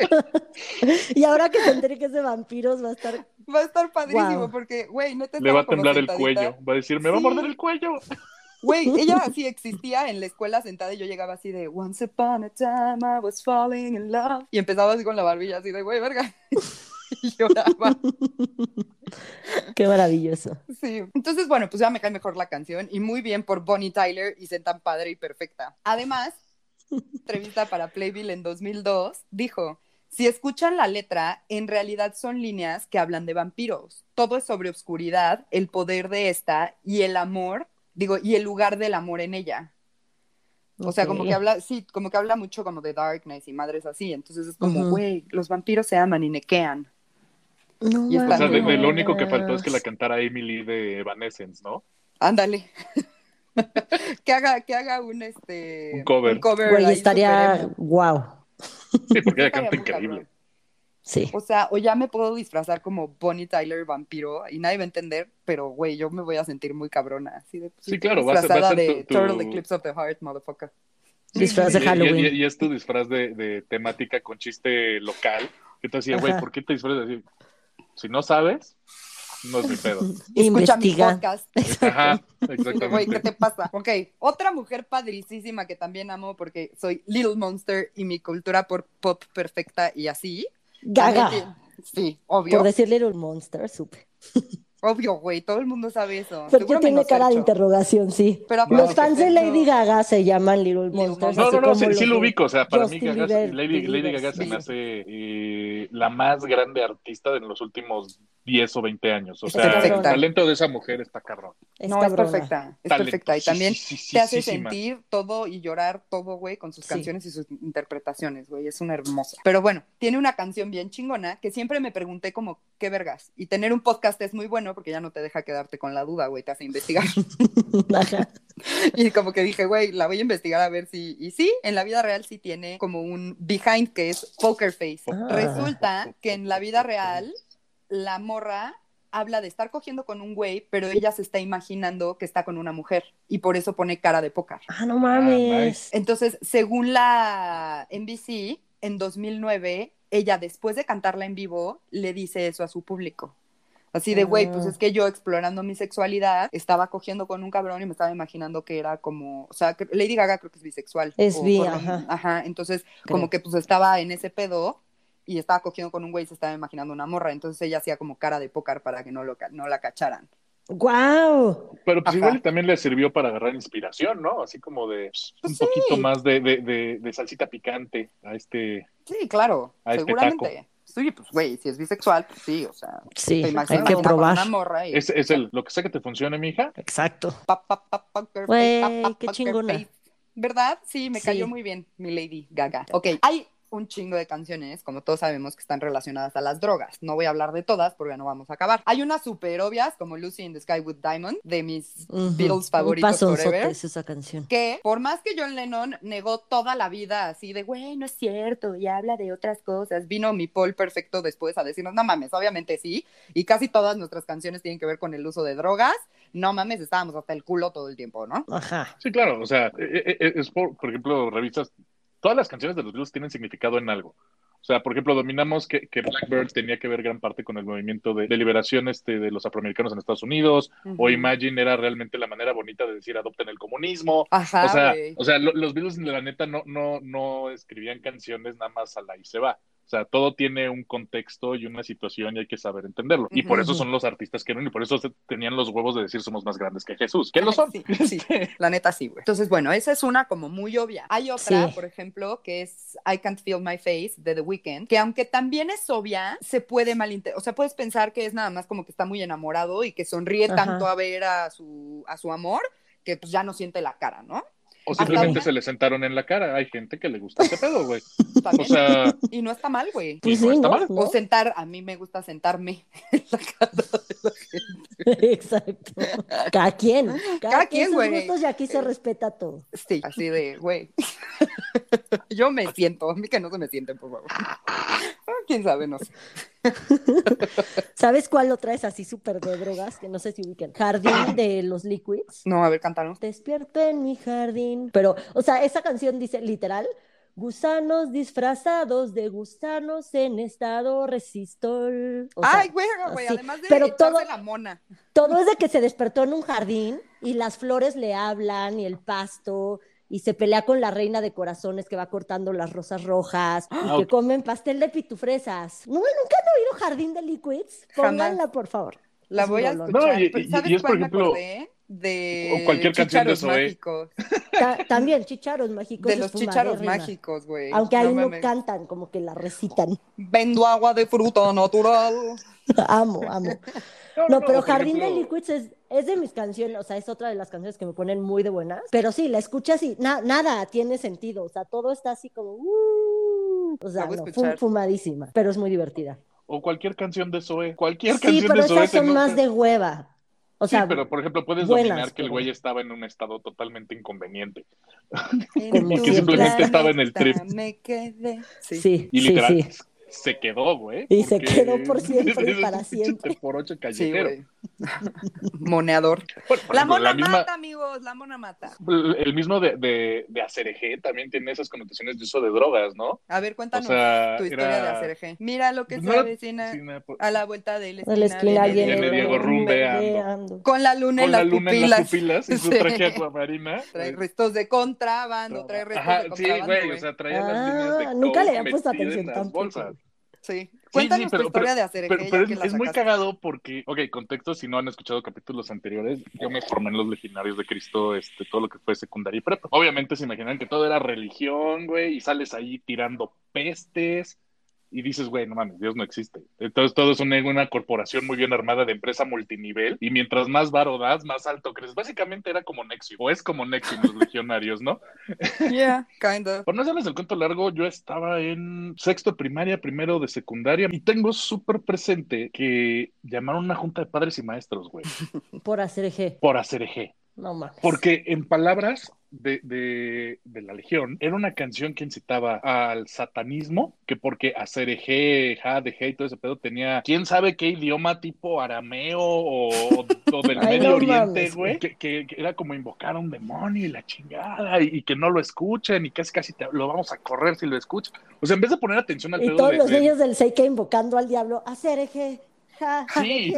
Y ahora que se que es de vampiros, va a estar. Va a estar padrísimo Wow. porque, güey, no te le va a temblar el cuello. Va a decir, me va a morder el cuello. Güey, ella así existía en la escuela sentada y yo llegaba así de Once upon a time I was falling in love. Y empezaba así con la barbilla así de, güey, verga. y lloraba. Qué maravilloso. Sí. Entonces, bueno, pues ya me cae mejor la canción y muy bien por Bonnie Tyler y ser tan padre y perfecta. Además, entrevista para Playbill en 2002, dijo, si escuchan la letra, en realidad son líneas que hablan de vampiros. Todo es sobre oscuridad, el poder de esta y el amor, digo, y el lugar del amor en ella. O sea, como que habla, sí, como que habla mucho como de darkness y madres así. Entonces es como, güey, los vampiros se aman y nequean. No Y está- O sea, de, lo único que faltó es que la cantara Emily de Evanescence, ¿no? Ándale. que haga, que haga un este Un cover. Güey, estaría. Wow. Sí, porque ella canta increíble. Sí. O sea, o ya me puedo disfrazar como Bonnie Tyler vampiro y nadie va a entender, pero güey, yo me voy a sentir muy cabrona. Así de, pues, Sí, claro, va a de tu- tu- Turtle Eclipse of the Heart, motherfucker. Disfraz de y- Halloween. Y, y es tu disfraz de, de temática con chiste local. Decía, güey. ¿por qué te disfrazas así? Si no sabes, no es mi pedo. Escucha mi Investiga. podcast. Ajá, Güey, ¿qué exactamente. te pasa? Ok, otra mujer padricísima que también amo porque soy Little Monster y mi cultura por pop perfecta y así. Gaga. También Sí, obvio. Por decir Little Monster, supe. Obvio, güey. Todo el mundo sabe eso. Seguro tiene cara de interrogación, sí. Pero Los fans de Lady Gaga se llaman Little Monsters. No, no, no, sí, sí lo ubico. O sea, para Justin mí Gaga, Bieber, Lady, Lady Bieber, Gaga se sí. me hace eh, la más grande artista de los últimos 10 o 20 años. O sea, el talento de esa mujer está cabrón. Es No, es perfecta. Es perfecta. Y también te hace sentir todo y llorar todo, güey, con sus Sí. canciones y sus interpretaciones, güey. Es una hermosa. Pero bueno, tiene una canción bien chingona que siempre me pregunté como, ¿qué vergas? Y tener un podcast es muy bueno porque ya no te deja quedarte con la duda, güey, te hace investigar. Ajá. y como que dije, güey, la voy a investigar a ver si... Y sí, en la vida real sí tiene como un behind que es poker face. Ah. Resulta que en la vida real la morra habla de estar cogiendo con un güey, pero ella se está imaginando que está con una mujer y por eso pone cara de póker. Ah, no mames. nice. Entonces, según la NBC, en 2009, ella después de cantarla en vivo, le dice eso a su público. Así de, güey, pues es que yo explorando mi sexualidad, estaba cogiendo con un cabrón y me estaba imaginando que era como, o sea, Lady Gaga creo que es bisexual. Es bi, ajá. Ajá, entonces Creo. como que pues estaba en ese pedo y estaba cogiendo con un güey y se estaba imaginando una morra, entonces ella hacía como cara de pócar para que no, lo, ca- no la cacharan. ¡Guau! Pero pues Ajá. igual también le sirvió para agarrar inspiración, ¿no? Así como de pues, un sí. poquito más de, de, de, de salsita picante a este. Sí, claro, A este seguramente. Sí, pues güey, si es bisexual, pues sí, o sea, Sí, te hay que probar. una morra y Es, es el, lo que sea que te funcione, mija. Exacto. Güey, qué chingona. ¿Verdad? Sí, me Sí. cayó muy bien mi Lady Gaga. Ok, hay un chingo de canciones, como todos sabemos, que están relacionadas a las drogas. No voy a hablar de todas porque no vamos a acabar. Hay unas súper obvias, como Lucy in the Sky with Diamond, de mis. Beatles favoritos pasonzote forever. es esa canción. que por más que John Lennon negó toda la vida así de, güey, no es cierto, y habla de otras cosas, vino mi Paul perfecto después a decirnos, no mames, obviamente sí, y casi todas nuestras canciones tienen que ver con el uso de drogas, no mames, estábamos hasta el culo todo el tiempo, ¿no? Ajá. Sí, claro. O sea, eh, eh, es por, por ejemplo, revistas. Todas las canciones de los Beatles tienen significado en algo. O sea, por ejemplo, dominamos que, que Blackbird tenía que ver gran parte con el movimiento de, de liberación este, de los afroamericanos en Estados Unidos, o Imagine era realmente la manera bonita de decir adopten el comunismo. Ajá, o sea, o sea lo- los Beatles, la neta, no, no, no escribían canciones nada más a la y se va. O sea, todo tiene un contexto y una situación y hay que saber entenderlo. Y por eso son los artistas que eran y por eso se- tenían los huevos de decir somos más grandes que Jesús. ¿Qué lo son? Sí, sí, la neta sí, güey. Entonces, bueno, esa es una como muy obvia. Hay otra, Sí. por ejemplo, que es I Can't Feel My Face de The Weeknd, que aunque también es obvia, se puede malinterpretar. O sea, puedes pensar que es nada más como que está muy enamorado y que sonríe Ajá. tanto a ver a su, a su amor que pues ya no siente la cara, ¿no? O simplemente se le sentaron en la cara. Hay gente que le gusta ese pedo, güey. O sea, y no está mal, güey. Pues no sí, está ¿no? mal. ¿No? O sentar, a mí me gusta sentarme en la cara de la gente. Exacto. Cada quien. Cada, Cada quien güey. gustos y aquí se respeta todo. Sí, así de, güey. Yo me siento, a mí que no se me sienten, por favor. Quién sabe, no sé. ¿Sabes cuál otra es así súper de drogas? Que no sé si ubican. Jardín de los Liquids. No, a ver, cantaron. Despierto en mi jardín. Pero, o sea, esa canción dice literal. Gusanos disfrazados de gusanos en estado resistol. O sea, Ay, güey, güey, así. además de Pero todo- la mona. todo es de que se despertó en un jardín y las flores le hablan y el pasto y se pelea con la reina de corazones que va cortando las rosas rojas y Ah, que comen pastel de pitufresas. ¿No, ¿Nunca han oído Jardín de Liquids? Jamás. Pónganla, por favor. La Es voy a escuchar. No, y- ¿Sabes y es, por cuál me ejemplo, acordé? De o cualquier canción de mágicos. Ta- también chicharos mágicos. De los reina. mágicos, güey. Aunque ahí no, cantan, como que la recitan. Vendo agua de fruta natural. amo, amo. No, No, no, pero por Jardín ejemplo- de Liquids es, es de mis canciones, o sea, es otra de las canciones que me ponen muy de buenas. Pero sí, la escuchas y na- nada tiene sentido, o sea, todo está así como... "Uh", o sea, no, fum- fumadísima, pero es muy divertida. O cualquier canción de Zoe. Cualquier Sí, canción pero de Zoe. esas son más de hueva. O sea, sí, pero por ejemplo, puedes buenas, dominar que el güey estaba en un estado totalmente inconveniente. Como Y que simplemente estaba en el trip. Me quedé. Sí. sí, Y literal, sí. se quedó, güey. Y se quedó por siempre y para siempre. por ocho Sí, callejero. güey. Moneador. Bueno, por La ejemplo, mona misma- mata, amigos, la mona mata. el mismo de, de, de ACRG también tiene esas connotaciones de uso de drogas, ¿no? A ver, cuéntanos O sea, tu historia era- de ACRG. Mira lo que se no era- avecina sí, no, pues, a la vuelta de la esquina. De la esquina viene Diego rumbeando. Con la luna Con en la las luna en pupilas. las pupilas y su Sí. traje acuamarina. Trae restos de contrabando, trae restos Ajá, de sí, contrabando, güey, güey. o sea, traía las Ah, líneas de nunca le había puesto en atención las tampoco. bolsas. Sí. Sí, Cuéntanos sí, pero- tu historia de Pero, pero que es, es muy cagado porque, ok, contexto, si no han escuchado capítulos anteriores, yo me formé en los legionarios de Cristo, este, todo lo que fue secundaria y prepa. Obviamente se imaginan que todo era religión, güey, y sales ahí tirando pestes y dices, güey, no mames, Dios no existe. Entonces todo es una, una corporación muy bien armada de empresa multinivel y mientras más varo das, más alto crees. Básicamente era como Nexio, o es como Nexio en los legionarios, ¿no? Yeah, kind of. Por no hacerles el cuento largo, yo estaba en sexto de primaria, primero de secundaria, y tengo súper presente que llamaron una junta de padres y maestros, güey, Por hacer eje. por hacer eje. No mames. Porque en palabras de, de, de la Legión, era una canción que incitaba al satanismo, que porque hacer eje, ja, de y todo ese pedo tenía quién sabe qué idioma tipo arameo o, o del Ay, Medio no Oriente, güey, que, que- que era como invocar a un demonio y la chingada, y, y que no lo escuchen, y casi casi te- lo vamos a correr si lo escuchan. O sea, en vez de poner atención al Y pedo todos de- los de- niños del Seike invocando al diablo. Hacer eje. Ja, ja, Sí.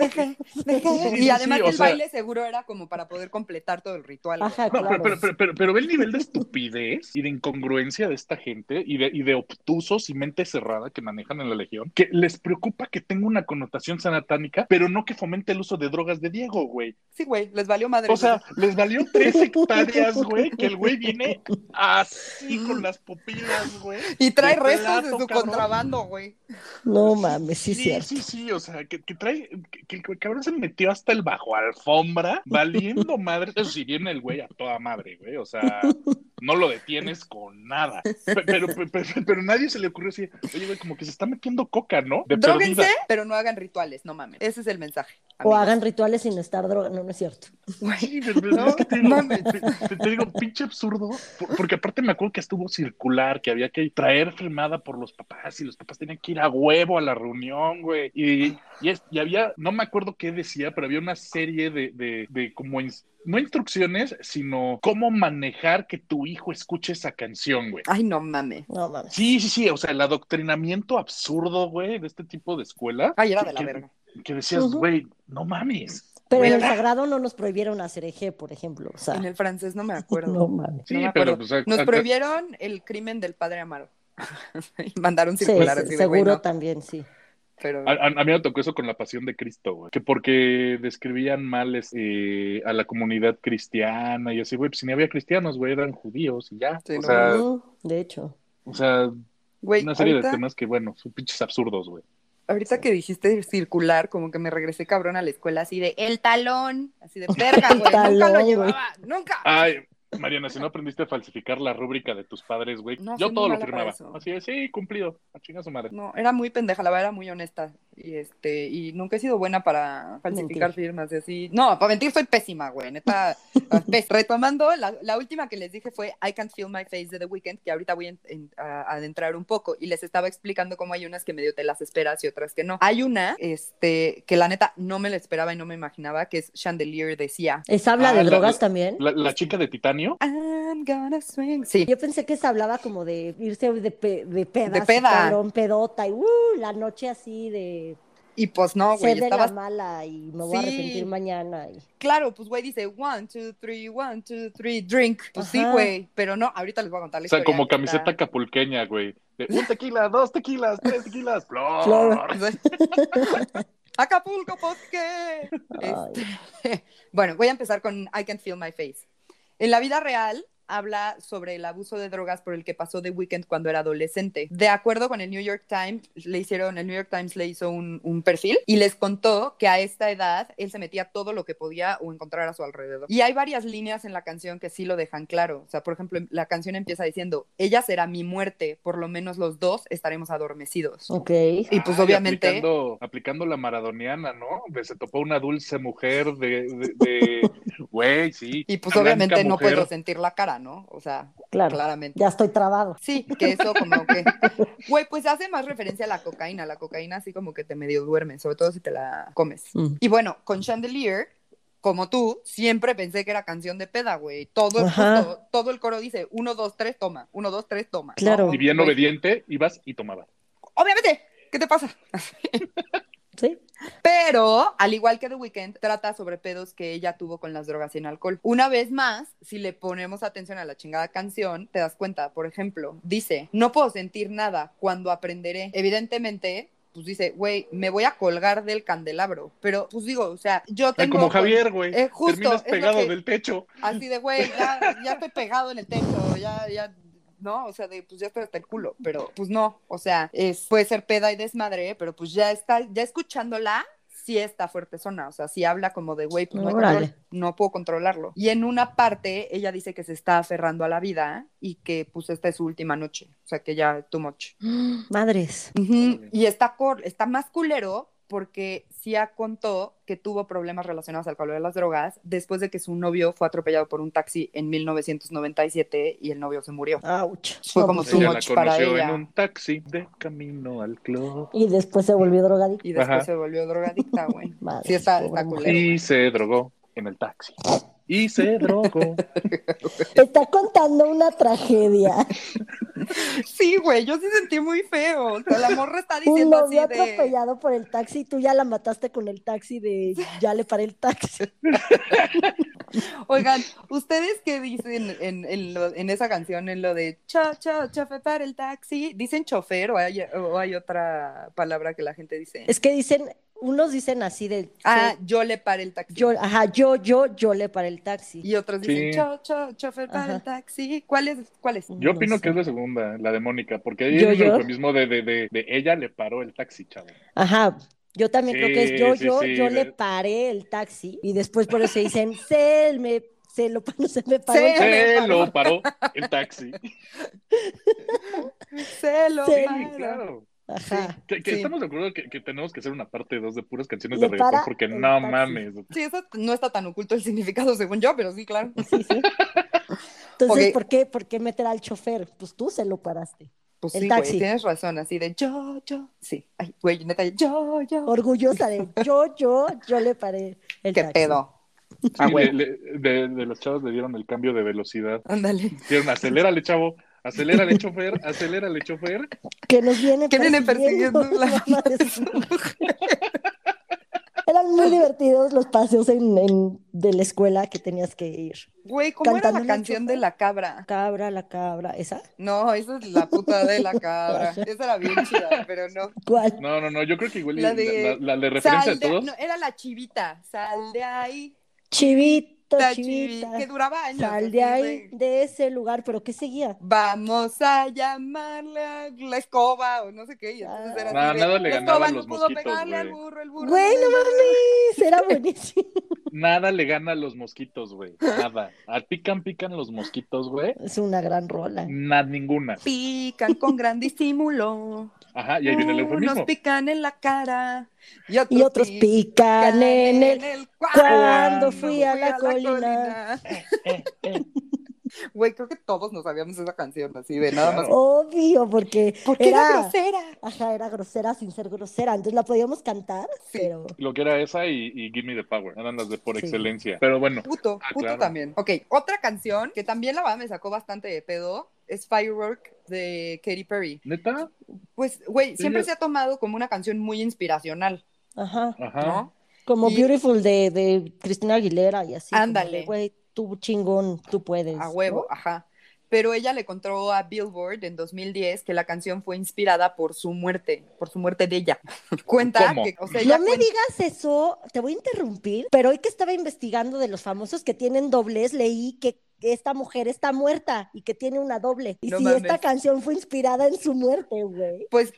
Y además el sea- baile seguro era como para poder completar todo el ritual. Ajá, No, claro. pero, pero, pero, pero, pero ve el nivel de estupidez y de incongruencia de esta gente y de, y de obtusos y mente cerrada que manejan en la Legión, que les preocupa que tenga una connotación sanatánica, pero no que fomente el uso de drogas de Diego, güey. Sí, güey, les valió madre. O sea, les valió tres hectáreas, güey, que el güey viene así con las pupilas, güey. y trae restos de su cabrón. contrabando, güey. No mames, sí, Sí, cierto. sí, sí, o sea, que, que trae, que, que el cabrón se metió hasta el bajo alfombra, valiendo madre. Sí, viene el güey a toda madre, güey, o sea, no lo detienes con nada. Pe- Pero, pero, pero, pero nadie se le ocurrió así, oye, güey, como que se está metiendo coca, ¿no? De Dróguense, perdida. pero no hagan rituales, no mames. Ese es el mensaje. O hagan rituales sin estar droga. No, no es cierto. Sí, es que te digo, mames. te, te- te digo, pinche absurdo, por- porque aparte me acuerdo que estuvo circular, que había que traer firmada por los papás y los papás tenían que ir a huevo a la reunión, güey. Y, y, es- y había, no me acuerdo qué decía, pero había una serie de, de, de como, no instrucciones, sino cómo manejar que tu hijo escuche esa canción, güey. Ay, no mames. No mames. Sí, sí, sí, o sea, el adoctrinamiento absurdo, güey, de este tipo de escuela. Ay, era que- de la que- verga. Que decías, güey, no mames. Pero en el sagrado no nos prohibieron hacer eje, por ejemplo. O sea, En el francés no me acuerdo. no mames. Sí, No me pero acuerdo. pues, Nos prohibieron el crimen del padre Amaro. y mandaron circular sí, así de seguro güey, no, también, sí. Pero A, a- a mí me tocó eso con la pasión de Cristo, güey. Que porque describían mal este, a la comunidad cristiana y así, güey, pues si ni había cristianos, güey, eran judíos y ya. Sí, o, no. sea, de hecho. o sea, güey, una serie ahorita, de temas que, bueno, son pinches absurdos, güey. ahorita que dijiste circular, como que me regresé cabrón a la escuela así de el talón, así de verga, güey, nunca talón, lo llevaba, nunca. Ay, Mariana, si no aprendiste a falsificar la rúbrica de tus padres, güey, No, yo todo lo firmaba. Así es, sí, cumplido. A chingar su madre. No, era muy pendeja, la verdad era muy honesta. Y este, y nunca he sido buena para falsificar Mentir. firmas y así. No, para mentir soy pésima, güey. Neta. pés- Retomando, la, la última que les dije fue I Can't Feel My Face de The Weeknd, que ahorita voy a, en- en- a adentrar un poco. Y les estaba explicando cómo hay unas que medio te las esperas y otras que no. Hay una, este, que la neta no me la esperaba y no me imaginaba, que es Chandelier decía. ¿Es habla Ah, de la- drogas la- también? La, la chica de I'm gonna swing. Sí. Yo pensé que se hablaba como de irse de, pe- de peda, De peda. cabrón, pedota, y uh, la noche así de Y pues no, güey. ser de Estaba la mala y me voy a arrepentir mañana. y- Claro, pues güey dice one, two, three, one, two, three, drink. Pues sí, güey, pero no, ahorita les voy a contar la O sea, historia. como camiseta acapulqueña, güey. De un tequila, dos tequilas, tres tequilas. Flor. Flor. Acapulco, ¿por qué? Este, bueno, voy a empezar con I Can't Feel My Face. En la vida real habla sobre el abuso de drogas por el que pasó The Weeknd cuando era adolescente. De acuerdo con el New York Times, le hicieron, el New York Times le hizo un, un perfil y les contó que a esta edad él se metía todo lo que podía o encontrar a su alrededor. Y hay varias líneas en la canción que sí lo dejan claro. O sea, por ejemplo, la canción empieza diciendo, ella será mi muerte, por lo menos los dos estaremos adormecidos. Ok. Y pues Ay, obviamente... Aplicando, aplicando la maradoniana, ¿no? Se topó una dulce mujer de. de- de- Güey, sí. Y pues obviamente no puedo sentir la cara. ¿No? O sea, Claro. claramente. Ya estoy trabado. Sí, que eso como que, güey, pues hace más referencia a la cocaína. La cocaína así como que te medio duerme, sobre todo si te la comes. Mm. Y bueno, con Chandelier, como tú, siempre pensé que era canción de peda, güey. Todo, el- justo, todo el coro dice, uno, dos, tres, toma. Uno, dos, tres, toma. ¿no? Claro. Y bien obediente, ibas y tomabas. Obviamente, ¿qué te pasa? ¿Sí? Pero, al igual que The Weeknd, trata sobre pedos que ella tuvo con las drogas y el alcohol. Una vez más, si le ponemos atención a la chingada canción, te das cuenta, por ejemplo, dice, no puedo sentir nada cuando aprenderé. Evidentemente, pues dice, güey, me voy a colgar del candelabro. Pero, pues digo, o sea, yo tengo... como Javier, güey. Eh, justo, Terminas pegado que- del techo. Así de, güey, ya, ya estoy pegado en el techo, ya, ya, ¿no? O sea, de, pues ya estoy hasta el culo, pero pues no, o sea, es, puede ser peda y desmadre, pero pues ya está, ya escuchándola, sí está fuerte zona, o sea, sí habla como de, güey, pues no, control, no puedo controlarlo. Y en una parte, ella dice que se está aferrando a la vida y que pues esta es su última noche, o sea, que ya too much. Madres. Y está, cor- está más culero porque Sia contó que tuvo problemas relacionados al alcohol y las drogas después de que su novio fue atropellado por un taxi en 1997 y el novio se murió. Ouch. Fue como la much para ella. en un taxi de camino al club. Y después se volvió drogadicto. Y después Ajá. se volvió drogadicta, güey. Sí, está, está culero. Y se drogó en el taxi. Y se drogó. Está contando una tragedia. Sí, güey, yo sí sentí muy feo. O sea, la morra está Un diciendo así novio de... atropellado por el taxi y tú ya la mataste con el taxi de ya le paré el taxi. Oigan, ¿ustedes qué dicen en, en, lo- en esa canción, en lo de cho, cho, chofer para el taxi? ¿Dicen chofer o hay, o hay otra palabra que la gente dice? Es que dicen, unos dicen así de Ah, sí, yo le paré el taxi. yo, ajá, yo, yo, yo le paré el taxi. Y otros dicen, Sí. cho, cho, chofer para Ajá. el taxi. ¿Cuál es? ¿Cuál es? Yo No opino sé. que es la segunda, la de Mónica, porque ahí ¿Yo, es el yo? eufemismo de, de, de, de ella le paró el taxi, chavo. Ajá. Yo también creo que es yo, Sí, sí, yo, sí, yo le paré el taxi y después por eso dicen, se me, se lo, no se me paró el Se taxi. me Se paró. lo paró el taxi. Se lo Sí, Sí, paró. claro. Ajá. Que, que Sí. estamos de acuerdo que, que tenemos que hacer una parte 2 de puras canciones Le de reggaetón, porque no taxi. mames. Sí, eso no está tan oculto el significado según yo, pero sí, claro. Sí, sí. Entonces. ¿por qué, por qué meter al chofer? Pues tú se lo paraste. Pues El sí, taxi. güey, tienes razón, así de yo, yo. Sí, ay, güey, neta, yo, yo. Orgullosa de yo, yo, yo le paré el ¿Qué taxi. pedo? Ah, güey. le- de, de los chavos le dieron el cambio de velocidad. Ándale. Dijeron, acelérale, chavo. Acelérale, chofer. Acelérale, chofer. Que nos vienen Que vienen persiguiendo la- mamá de su mujer. Eran muy divertidos los paseos en, en- de la escuela que tenías que ir. Güey, ¿cómo era Cantando la el canción chofer. de la cabra? Cabra, la cabra, ¿esa? No, esa es la puta de la cabra. Esa era bien chida, pero no. ¿Cuál? No, no, no. Yo creo que igual La la, de- la- la de referencia Sal de de- todos. no, era la chivita. Sal de ahí. Chivito, Chivita. chivi- que duraba años. Sal de ahí, de ese lugar, pero ¿qué seguía? Vamos a llamarle a la escoba o no sé qué. Y entonces Ah. era así nada le la ganaba escoba no los pudo mosquitos, pegarle al burro, el burro. Güey, no mames, era buenísimo. Nada le gana a los mosquitos, güey. Nada. A pican, pican los mosquitos, güey. Es una gran rola. Nada, ninguna. Pican con gran disimulo. Ajá, y ahí viene el Unos eufemismo. pican en la cara y otros, Y otros pican en el... cuando Cuando fui a la colina. colina. Eh, eh. Güey, creo que todos nos sabíamos esa canción así de nada más. Obvio, porque Porque era, era... grosera. Ajá, era grosera sin ser grosera. Entonces la podíamos cantar, Sí. pero... Lo que era esa y, y Give Me the Power. Eran las de por Sí. excelencia. Pero bueno. Puto, Ah, puto claro. también. Ok, otra canción que también la verdad me sacó bastante de pedo es Firework de Katy Perry. ¿Neta? Pues, güey, siempre yo- se ha tomado como una canción muy inspiracional, Ajá. Ajá. ¿no? Como Y- Beautiful de, de Cristina Aguilera y así. Ándale. Güey, tú chingón, tú puedes. A huevo, ¿no? ajá. Pero ella le contó a Billboard en 2010 que la canción fue inspirada por su muerte, por su muerte de ella. Cuenta ¿Cómo? que, o sea, ella No me digas eso, te voy a interrumpir, pero hoy que estaba investigando de los famosos que tienen dobles, leí que esta mujer está muerta y que tiene una doble. Y No si mames. esta canción fue inspirada en su muerte, güey. pues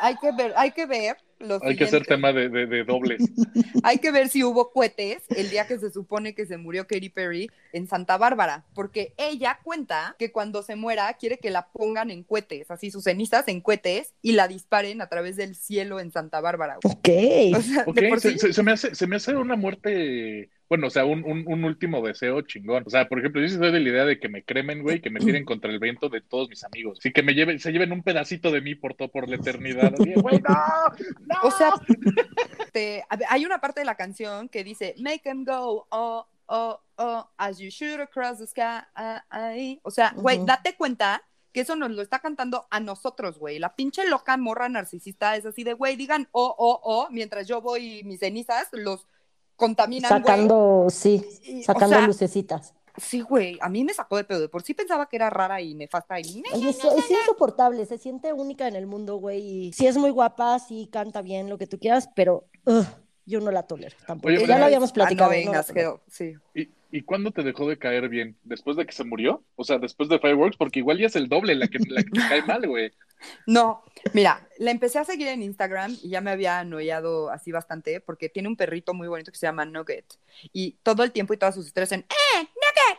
hay que ver, hay que ver los Hay que hacer tema de, de, de dobles. Hay que ver si hubo cohetes el día que se supone que se murió Katy Perry en Santa Bárbara, porque ella cuenta que cuando se muera quiere que la pongan en cohetes, así sus cenizas en cohetes y la disparen a través del cielo en Santa Bárbara. güey. Ok. O sea, Ok, de por se, sí- se- se me hace, se me hace una muerte Bueno, o sea, un, un, un último deseo chingón. O sea, por ejemplo, yo sí soy de la idea de que me cremen, güey, que me tiren contra el viento de todos mis amigos. Sí, que me lleven, se lleven un pedacito de mí por todo, por la eternidad. Así, güey, no, no. O sea, te- a ver, hay una parte de la canción que dice, make them go, oh, oh, oh, as you shoot across the sky. O sea, güey, date cuenta que eso nos lo está cantando a nosotros, güey. La pinche loca morra narcisista es así de, güey, digan, oh, oh, oh, mientras yo voy y mis cenizas los contaminan, güey. Sacando, sí, Y, o sacando sea, lucecitas. Sí, güey, a mí me sacó de pedo. De por sí pensaba que era rara y nefasta y... Oye, es, es insoportable, se siente única en el mundo, güey. y Sí es muy guapa, sí canta bien, lo que tú quieras, pero yo no la tolero tampoco. Oye, ya lo habíamos platicado. Ah, no vengas, sí. ¿Y, ¿Y cuándo te dejó de caer bien? ¿Después de que se murió? O sea, después de Fireworks, porque igual ya es el doble la que, la que te cae mal, güey. No, mira, la empecé a seguir en Instagram y ya me había anoiado así bastante porque tiene un perrito muy bonito que se llama Nugget. Y todo el tiempo y todas sus historias en. ¡Eh, eh, eh!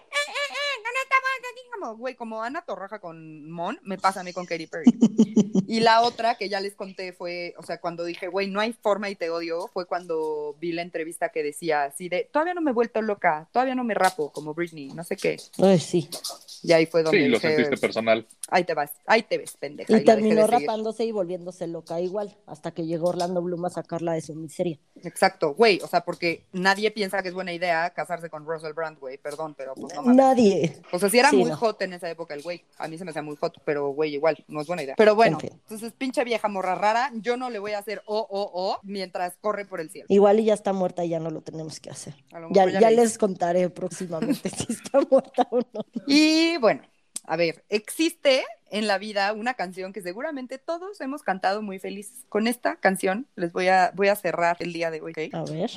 ¿Dónde estamos? Como, güey, como Ana Torroja con Mon, me pasa a mí con Katy Perry. Y la otra que ya les conté fue, o sea, cuando dije, güey, no hay forma y te odio, fue cuando vi la entrevista que decía así de, todavía no me he vuelto loca, todavía no me rapo como Britney, no sé qué. Ay, sí. Y ahí fue donde Sí, lo sentiste personal. ahí te vas, ahí te ves, pendeja. Y de terminó rapándose y volviéndose loca igual, hasta que llegó Orlando Bloom a sacarla de su miseria. Exacto, güey, o sea, porque nadie piensa que es buena idea casarse con Russell Brand, güey, perdón, pero pues no mames. Nadie. O sea, sí era Sí, muy no. Hot en esa época el güey, a mí se me hacía muy hot, pero güey, igual, no es buena idea. Pero bueno, entonces pinche vieja morra rara, yo no le voy a hacer o, o, o mientras corre por el cielo. Igual y ya está muerta y ya no lo tenemos que hacer. Ya, les contaré próximamente si está muerta o no. Y bueno, a ver, existe en la vida una canción que seguramente todos hemos cantado muy felices. Con esta canción les voy a, voy a cerrar el día de hoy. ¿ok? A ver.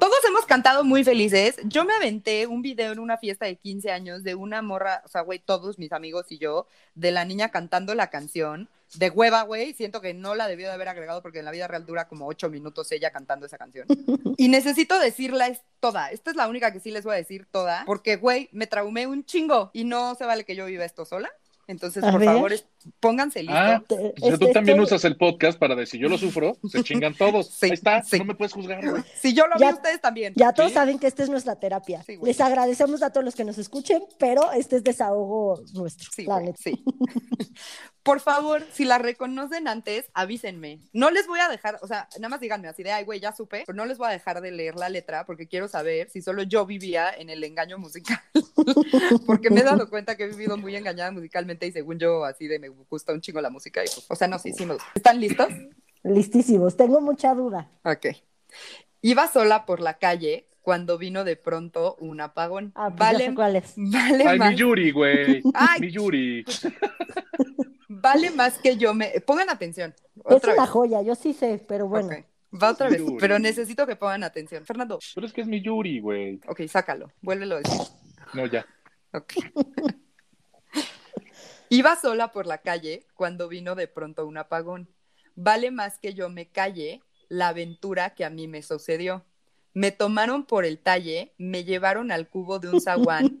Todos hemos cantado muy felices. Yo me aventé un video en una fiesta de 15 años de una morra, o sea, güey, todos mis amigos y yo, de la niña cantando la canción. De hueva, güey. Siento que no la debió de haber agregado porque en la vida real dura como ocho minutos ella cantando esa canción. Y necesito decirla es toda. Esta es la única que sí les voy a decir toda. Porque, güey, me traumé un chingo. Y no se vale que yo viva esto sola. Entonces, A por ver. favor, pónganse listos. Ah, o sea, tú este- también usas el podcast para decir, yo lo sufro, se chingan todos. Sí, Ahí está, sí. no me puedes juzgar, güey. Si yo lo Ya- vi, ustedes también. Ya todos Sí. saben que esta es nuestra terapia. Les agradecemos a todos los que nos escuchen, pero este es desahogo nuestro. Sí, la güey, neta. sí. Por favor, si la reconocen antes, avísenme. No les voy a dejar, o sea, nada más díganme así de, ay, güey, ya supe, pero no les voy a dejar de leer la letra porque quiero saber si solo yo vivía en el engaño musical. porque me he dado cuenta que he vivido muy engañada musicalmente y según yo, así de me gusta un chingo la música y pues, o sea, no, sí, sí me gusta. ¿Están listos? Listísimos. Tengo mucha duda. Ok. Iba sola por la calle cuando vino de pronto un apagón. Ah, pues vale, sé cuál es. vale Ay, más. mi Yuri, güey. Ay. Mi Yuri. Vale más que yo me. Pongan atención. Es Otra una vez. joya, yo sí sé, pero bueno. Ok, Va otra vez, Yuri. pero necesito que pongan atención. Fernando, Pero es que es mi Yuri, güey. ok, sácalo, vuélvelo a decir. No, ya. Ok. Iba sola por la calle cuando vino de pronto un apagón. Vale más que yo me calle la aventura que a mí me sucedió. Me tomaron por el talle, me llevaron al cubo de un zaguán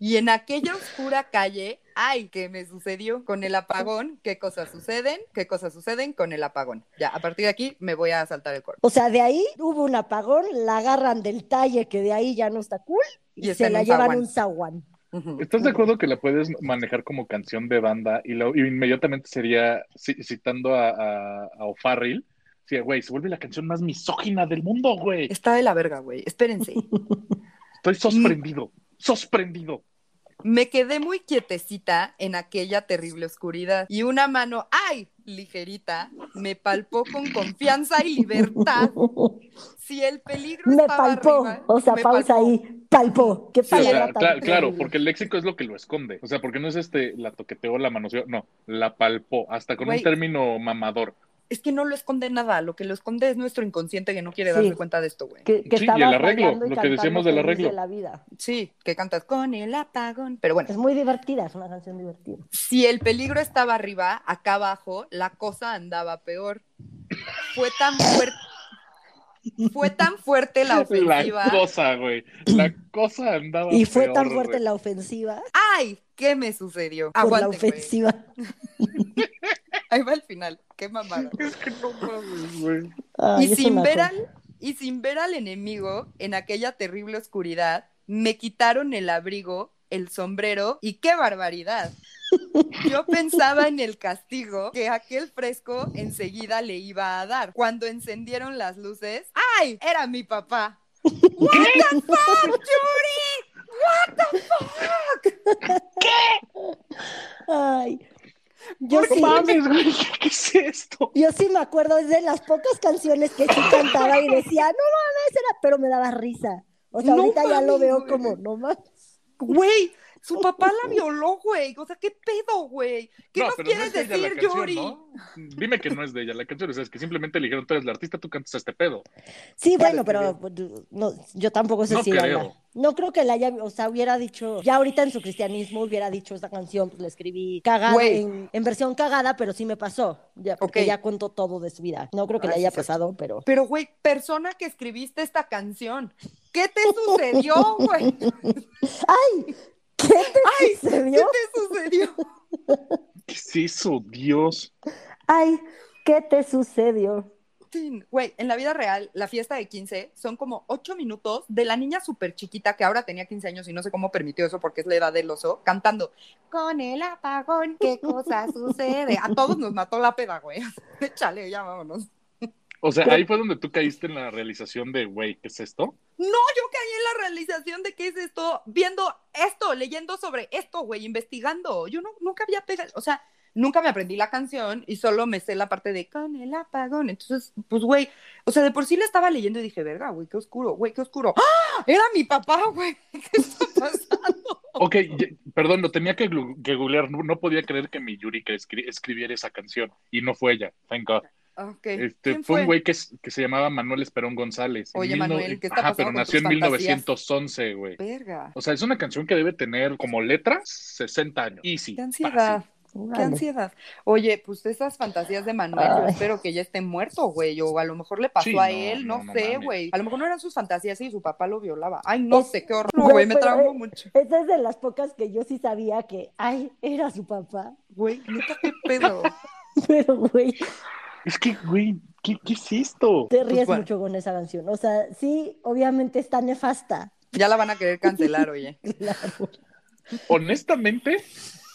y en aquella oscura calle, ay, ¿qué me sucedió con el apagón? ¿Qué cosas suceden? ¿Qué cosas suceden con el apagón? Ya, a partir de aquí me voy a saltar el cuerpo. O sea, de ahí hubo un apagón, la agarran del talle que de ahí ya no está cool y, se la llevan a un zaguán. ¿Estás de acuerdo que la puedes manejar como canción de banda y, lo, y inmediatamente sería ci- citando a, a, a O'Farrill? Sí, güey, se vuelve la canción más misógina del mundo, güey. Está de la verga, güey. Espérense. Estoy sorprendido, sorprendido. Me quedé muy quietecita en aquella terrible oscuridad y una mano, ay, ligerita, me palpó con confianza y libertad. Si el peligro Me estaba palpó, arriba, o sea, me pausa palpó. ahí, palpó. ¿Qué Sí, o palabra sea, claro, porque el léxico es lo que lo esconde. O sea, porque no es este, la toqueteó, la manoseó, no, la palpó, hasta con un término mamador. Es que no lo esconde nada, lo que lo esconde es nuestro inconsciente que no quiere Sí. darse cuenta de esto, güey. Que, que Sí, y el arreglo, y lo que decíamos del arreglo. de la vida. Sí, que cantas con el apagón, pero bueno. Es muy divertida, es una canción divertida. Si el peligro estaba arriba, acá abajo, la cosa andaba peor. Fue tan fuerte. Fue tan fuerte la ofensiva. La cosa, güey. La cosa andaba Y fue peor, tan fuerte la ofensiva ¡Ay! ¿Qué me sucedió? por la ofensiva. Ahí va el final. Qué mamada. Es que no mames, güey. Y es sin ver al y sin ver al enemigo en aquella terrible oscuridad, me quitaron el abrigo, el sombrero y qué barbaridad. Yo pensaba en el castigo que aquel fresco enseguida le iba a dar. Cuando encendieron las luces, ¡ay! Era mi papá. What the fuck, Yuri? What the fuck? Ay. Yo ¿Por qué sí, Mames, güey, ¿qué es esto? yo sí me acuerdo, es de las pocas canciones que sí cantaba y decía, no mames, era, pero me daba risa. O sea, No ahorita ya lo veo güey. como, no mames. Güey, su papá la violó, güey. O sea, ¿qué pedo, güey? ¿Qué No, nos pero no quieres de decir, canción, Yuri? ¿no? Dime que no es de ella la canción, o sea, es que simplemente le dijeron, tú eres la artista, tú cantas este pedo. Sí, bueno, pero pues, no, yo tampoco sé No si la- creo. no creo que la haya, o sea, hubiera dicho, ya ahorita en su cristianismo hubiera dicho esta canción, pues la escribí cagada, en, en versión cagada, pero sí me pasó, ya, porque ya contó todo de su vida. No creo que Ah, le haya pasado, pero... Pero, güey, persona que escribiste esta canción, ¿qué te sucedió, güey? ¡Ay! ¿Qué te Ay, ¿Qué sucedió? te sucedió? ¿Qué es eso, Dios? ¡Ay! ¿Qué te sucedió? Güey, en la vida real, la fiesta de 15 son como 8 minutos de la niña súper chiquita que ahora tenía 15 años y no sé cómo permitió eso porque es la edad del oso, cantando con el apagón, ¿qué cosa sucede? A todos nos mató la peda, güey. Échale, ya vámonos. O sea, ahí fue donde tú caíste en la realización de, güey, ¿qué es esto? No, yo caí en la realización de qué es esto, viendo esto, leyendo sobre esto, güey, investigando. Yo no, nunca había pegado, o sea, nunca me aprendí la canción y solo me sé la parte de con el apagón. Entonces, pues, güey, o sea, de por sí la estaba leyendo y dije, verga, güey, qué oscuro, güey, qué oscuro. ¡Ah! Era mi papá, güey. ¿Qué está pasando? Ok, perdón, lo tenía que, que googlear, no, no podía creer que mi Yuri que escri- escribiera esa canción y no fue ella, thank God. Ok. Este, ¿Quién fue un güey que, se llamaba Manuel Esperón González. Oye, mil no- Manuel, ¿qué está Ajá, pero con nació en tus fantasías? 1911, güey. Verga. O sea, es una canción que debe tener como letras 60 años. Easy. Qué ansiedad. Qué ansiedad. Oye, pues esas fantasías de Manuel, yo espero que ya esté muerto, güey. O a lo mejor le pasó Sí, a no, él, no, no, no sé, güey. A lo mejor no eran sus fantasías y su papá lo violaba. Ay, no Es- sé, qué horror. Güey, Güey, me traumó eh, mucho. Esa es de las pocas que yo sí sabía que, ay, era su papá. Güey, neta, qué pedo. Pero, güey, Es que, güey, ¿qué, qué es esto? te ríes bueno. mucho con esa canción. O sea, sí, obviamente está nefasta. Ya la van a querer cancelar, oye. Claro. Honestamente,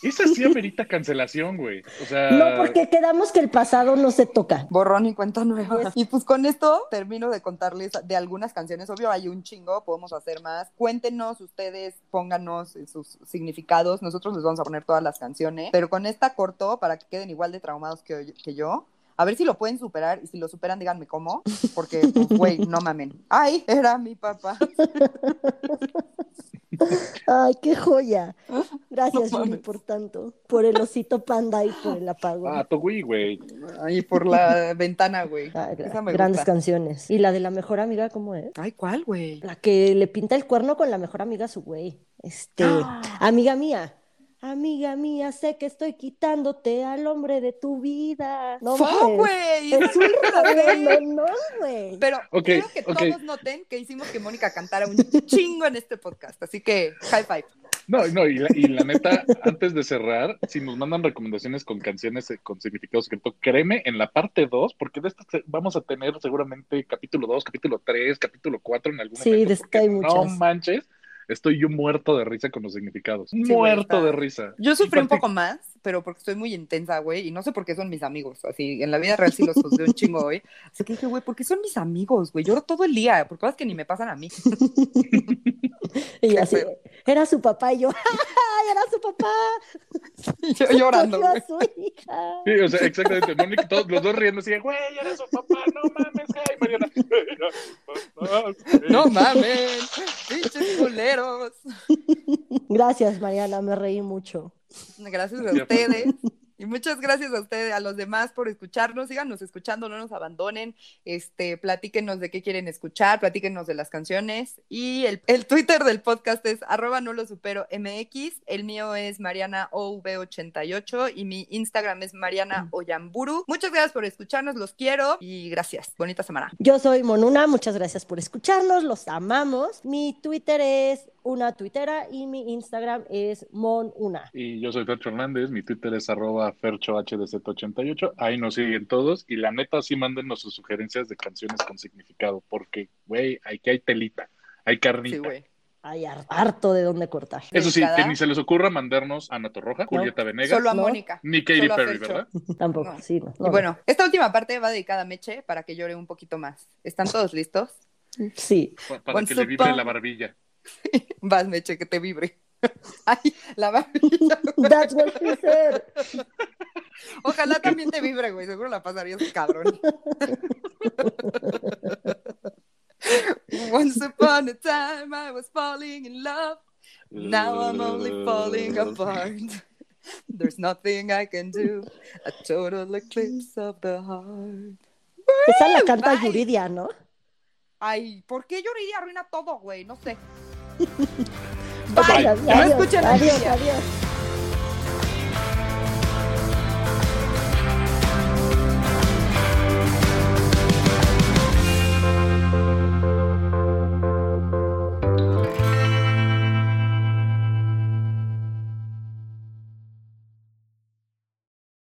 esa sí amerita cancelación, güey. O sea, No, porque quedamos que el pasado no se toca. Borrón y cuenta nueva. Yes. Y pues con esto termino de contarles de algunas canciones. Obvio, hay un chingo, podemos hacer más. Cuéntenos ustedes, pónganos sus significados. Nosotros les vamos a poner todas las canciones. Pero con esta corto para que queden igual de traumados que, que yo. A ver si lo pueden superar y si lo superan, díganme cómo. Porque, pues, güey, no mamen. Ay, era mi papá. Ay, qué joya. Gracias, No Yuri, por tanto. Por el osito panda y por el apagón. ah, tu güey, güey. Ay, por la ventana, güey. Ah, grandes gusta. canciones. ¿Y la de la mejor amiga cómo es? Ay, ¿cuál, güey? La que le pinta el cuerno con la mejor amiga a su güey. Este, Ah. amiga mía. Amiga mía, sé que estoy quitándote al hombre de tu vida. No ¡Fuck, mames. güey! Es un no güey. Pero quiero que todos noten que hicimos que Mónica cantara un chingo en este podcast. Así que, high five. No, no, y la, y la neta, antes de cerrar, si nos mandan recomendaciones con canciones eh, con significado secreto, créeme, en la parte 2, porque de esta se- vamos a tener seguramente capítulo 2, capítulo 3, capítulo 4 en algún Sí, momento. de esta porque hay No muchas. manches, estoy yo muerto de risa con los significados. muerto de risa. Yo sufrí un poco más, pero porque estoy muy intensa, güey, y no sé por qué son mis amigos. Así, en la vida real sí los juzgué un chingo hoy. Así que dije, güey, ¿por qué son mis amigos, güey? Lloro todo el día por cosas que ni me pasan a mí. Y qué así, feo. era su papá y yo, ¡ay, era su papá! Y yo llorando, güey. su hija. Sí, o sea, exactamente. Mónica, todos los dos riendo así, güey, eres su papá, no mames, ay, Mariana. No mames, pinches culeros. Gracias, Mariana, me reí mucho. Gracias a ustedes. Y muchas gracias a ustedes, a los demás por escucharnos. Síganos escuchando, no nos abandonen. Este, platíquenos de qué quieren escuchar, platíquenos de las canciones. Y el, el Twitter del podcast es arroba no lo supero MX. El mío es Mariana OV88 y mi Instagram es Mariana Oyamburu. Muchas gracias por escucharnos, los quiero y gracias. Bonita semana. Yo soy Monuna, muchas gracias por escucharnos, los amamos. Mi Twitter es una tuitera y mi Instagram es monuna. Y yo soy Fercho Hernández, mi Twitter es arroba ferchohdz88, ahí nos siguen todos y la neta sí mándenos sus sugerencias de canciones con significado, porque, güey, aquí hay telita, hay Sí, carnita. güey. Hay har- harto de dónde cortar. Eso sí, que ni se les ocurra mandarnos a Nato Roja, Julieta Venegas, Solo a ¿no? Mónica. ni Katy Perry. ¿verdad? Tampoco, No. sí. No, Y no. bueno, esta última parte va dedicada a Meche para que llore un poquito más. ¿Están todos listos? Sí. Pa- Para Once que le vibre la barbilla. Vas, Meche, que te vibre. Ay, la barbilla. That's what she said. Ojalá también te vibre, güey. Seguro la pasarías cabrón. Once upon a time I was falling in love. Now I'm only falling apart. There's nothing I can do. A total eclipse of the heart. Esa la canta. Yuridia, ¿no? Ay, ¿por qué Yuridia arruina todo, güey? No sé. Bye. Bye. No escuchen a adiós, Yuridia. adiós.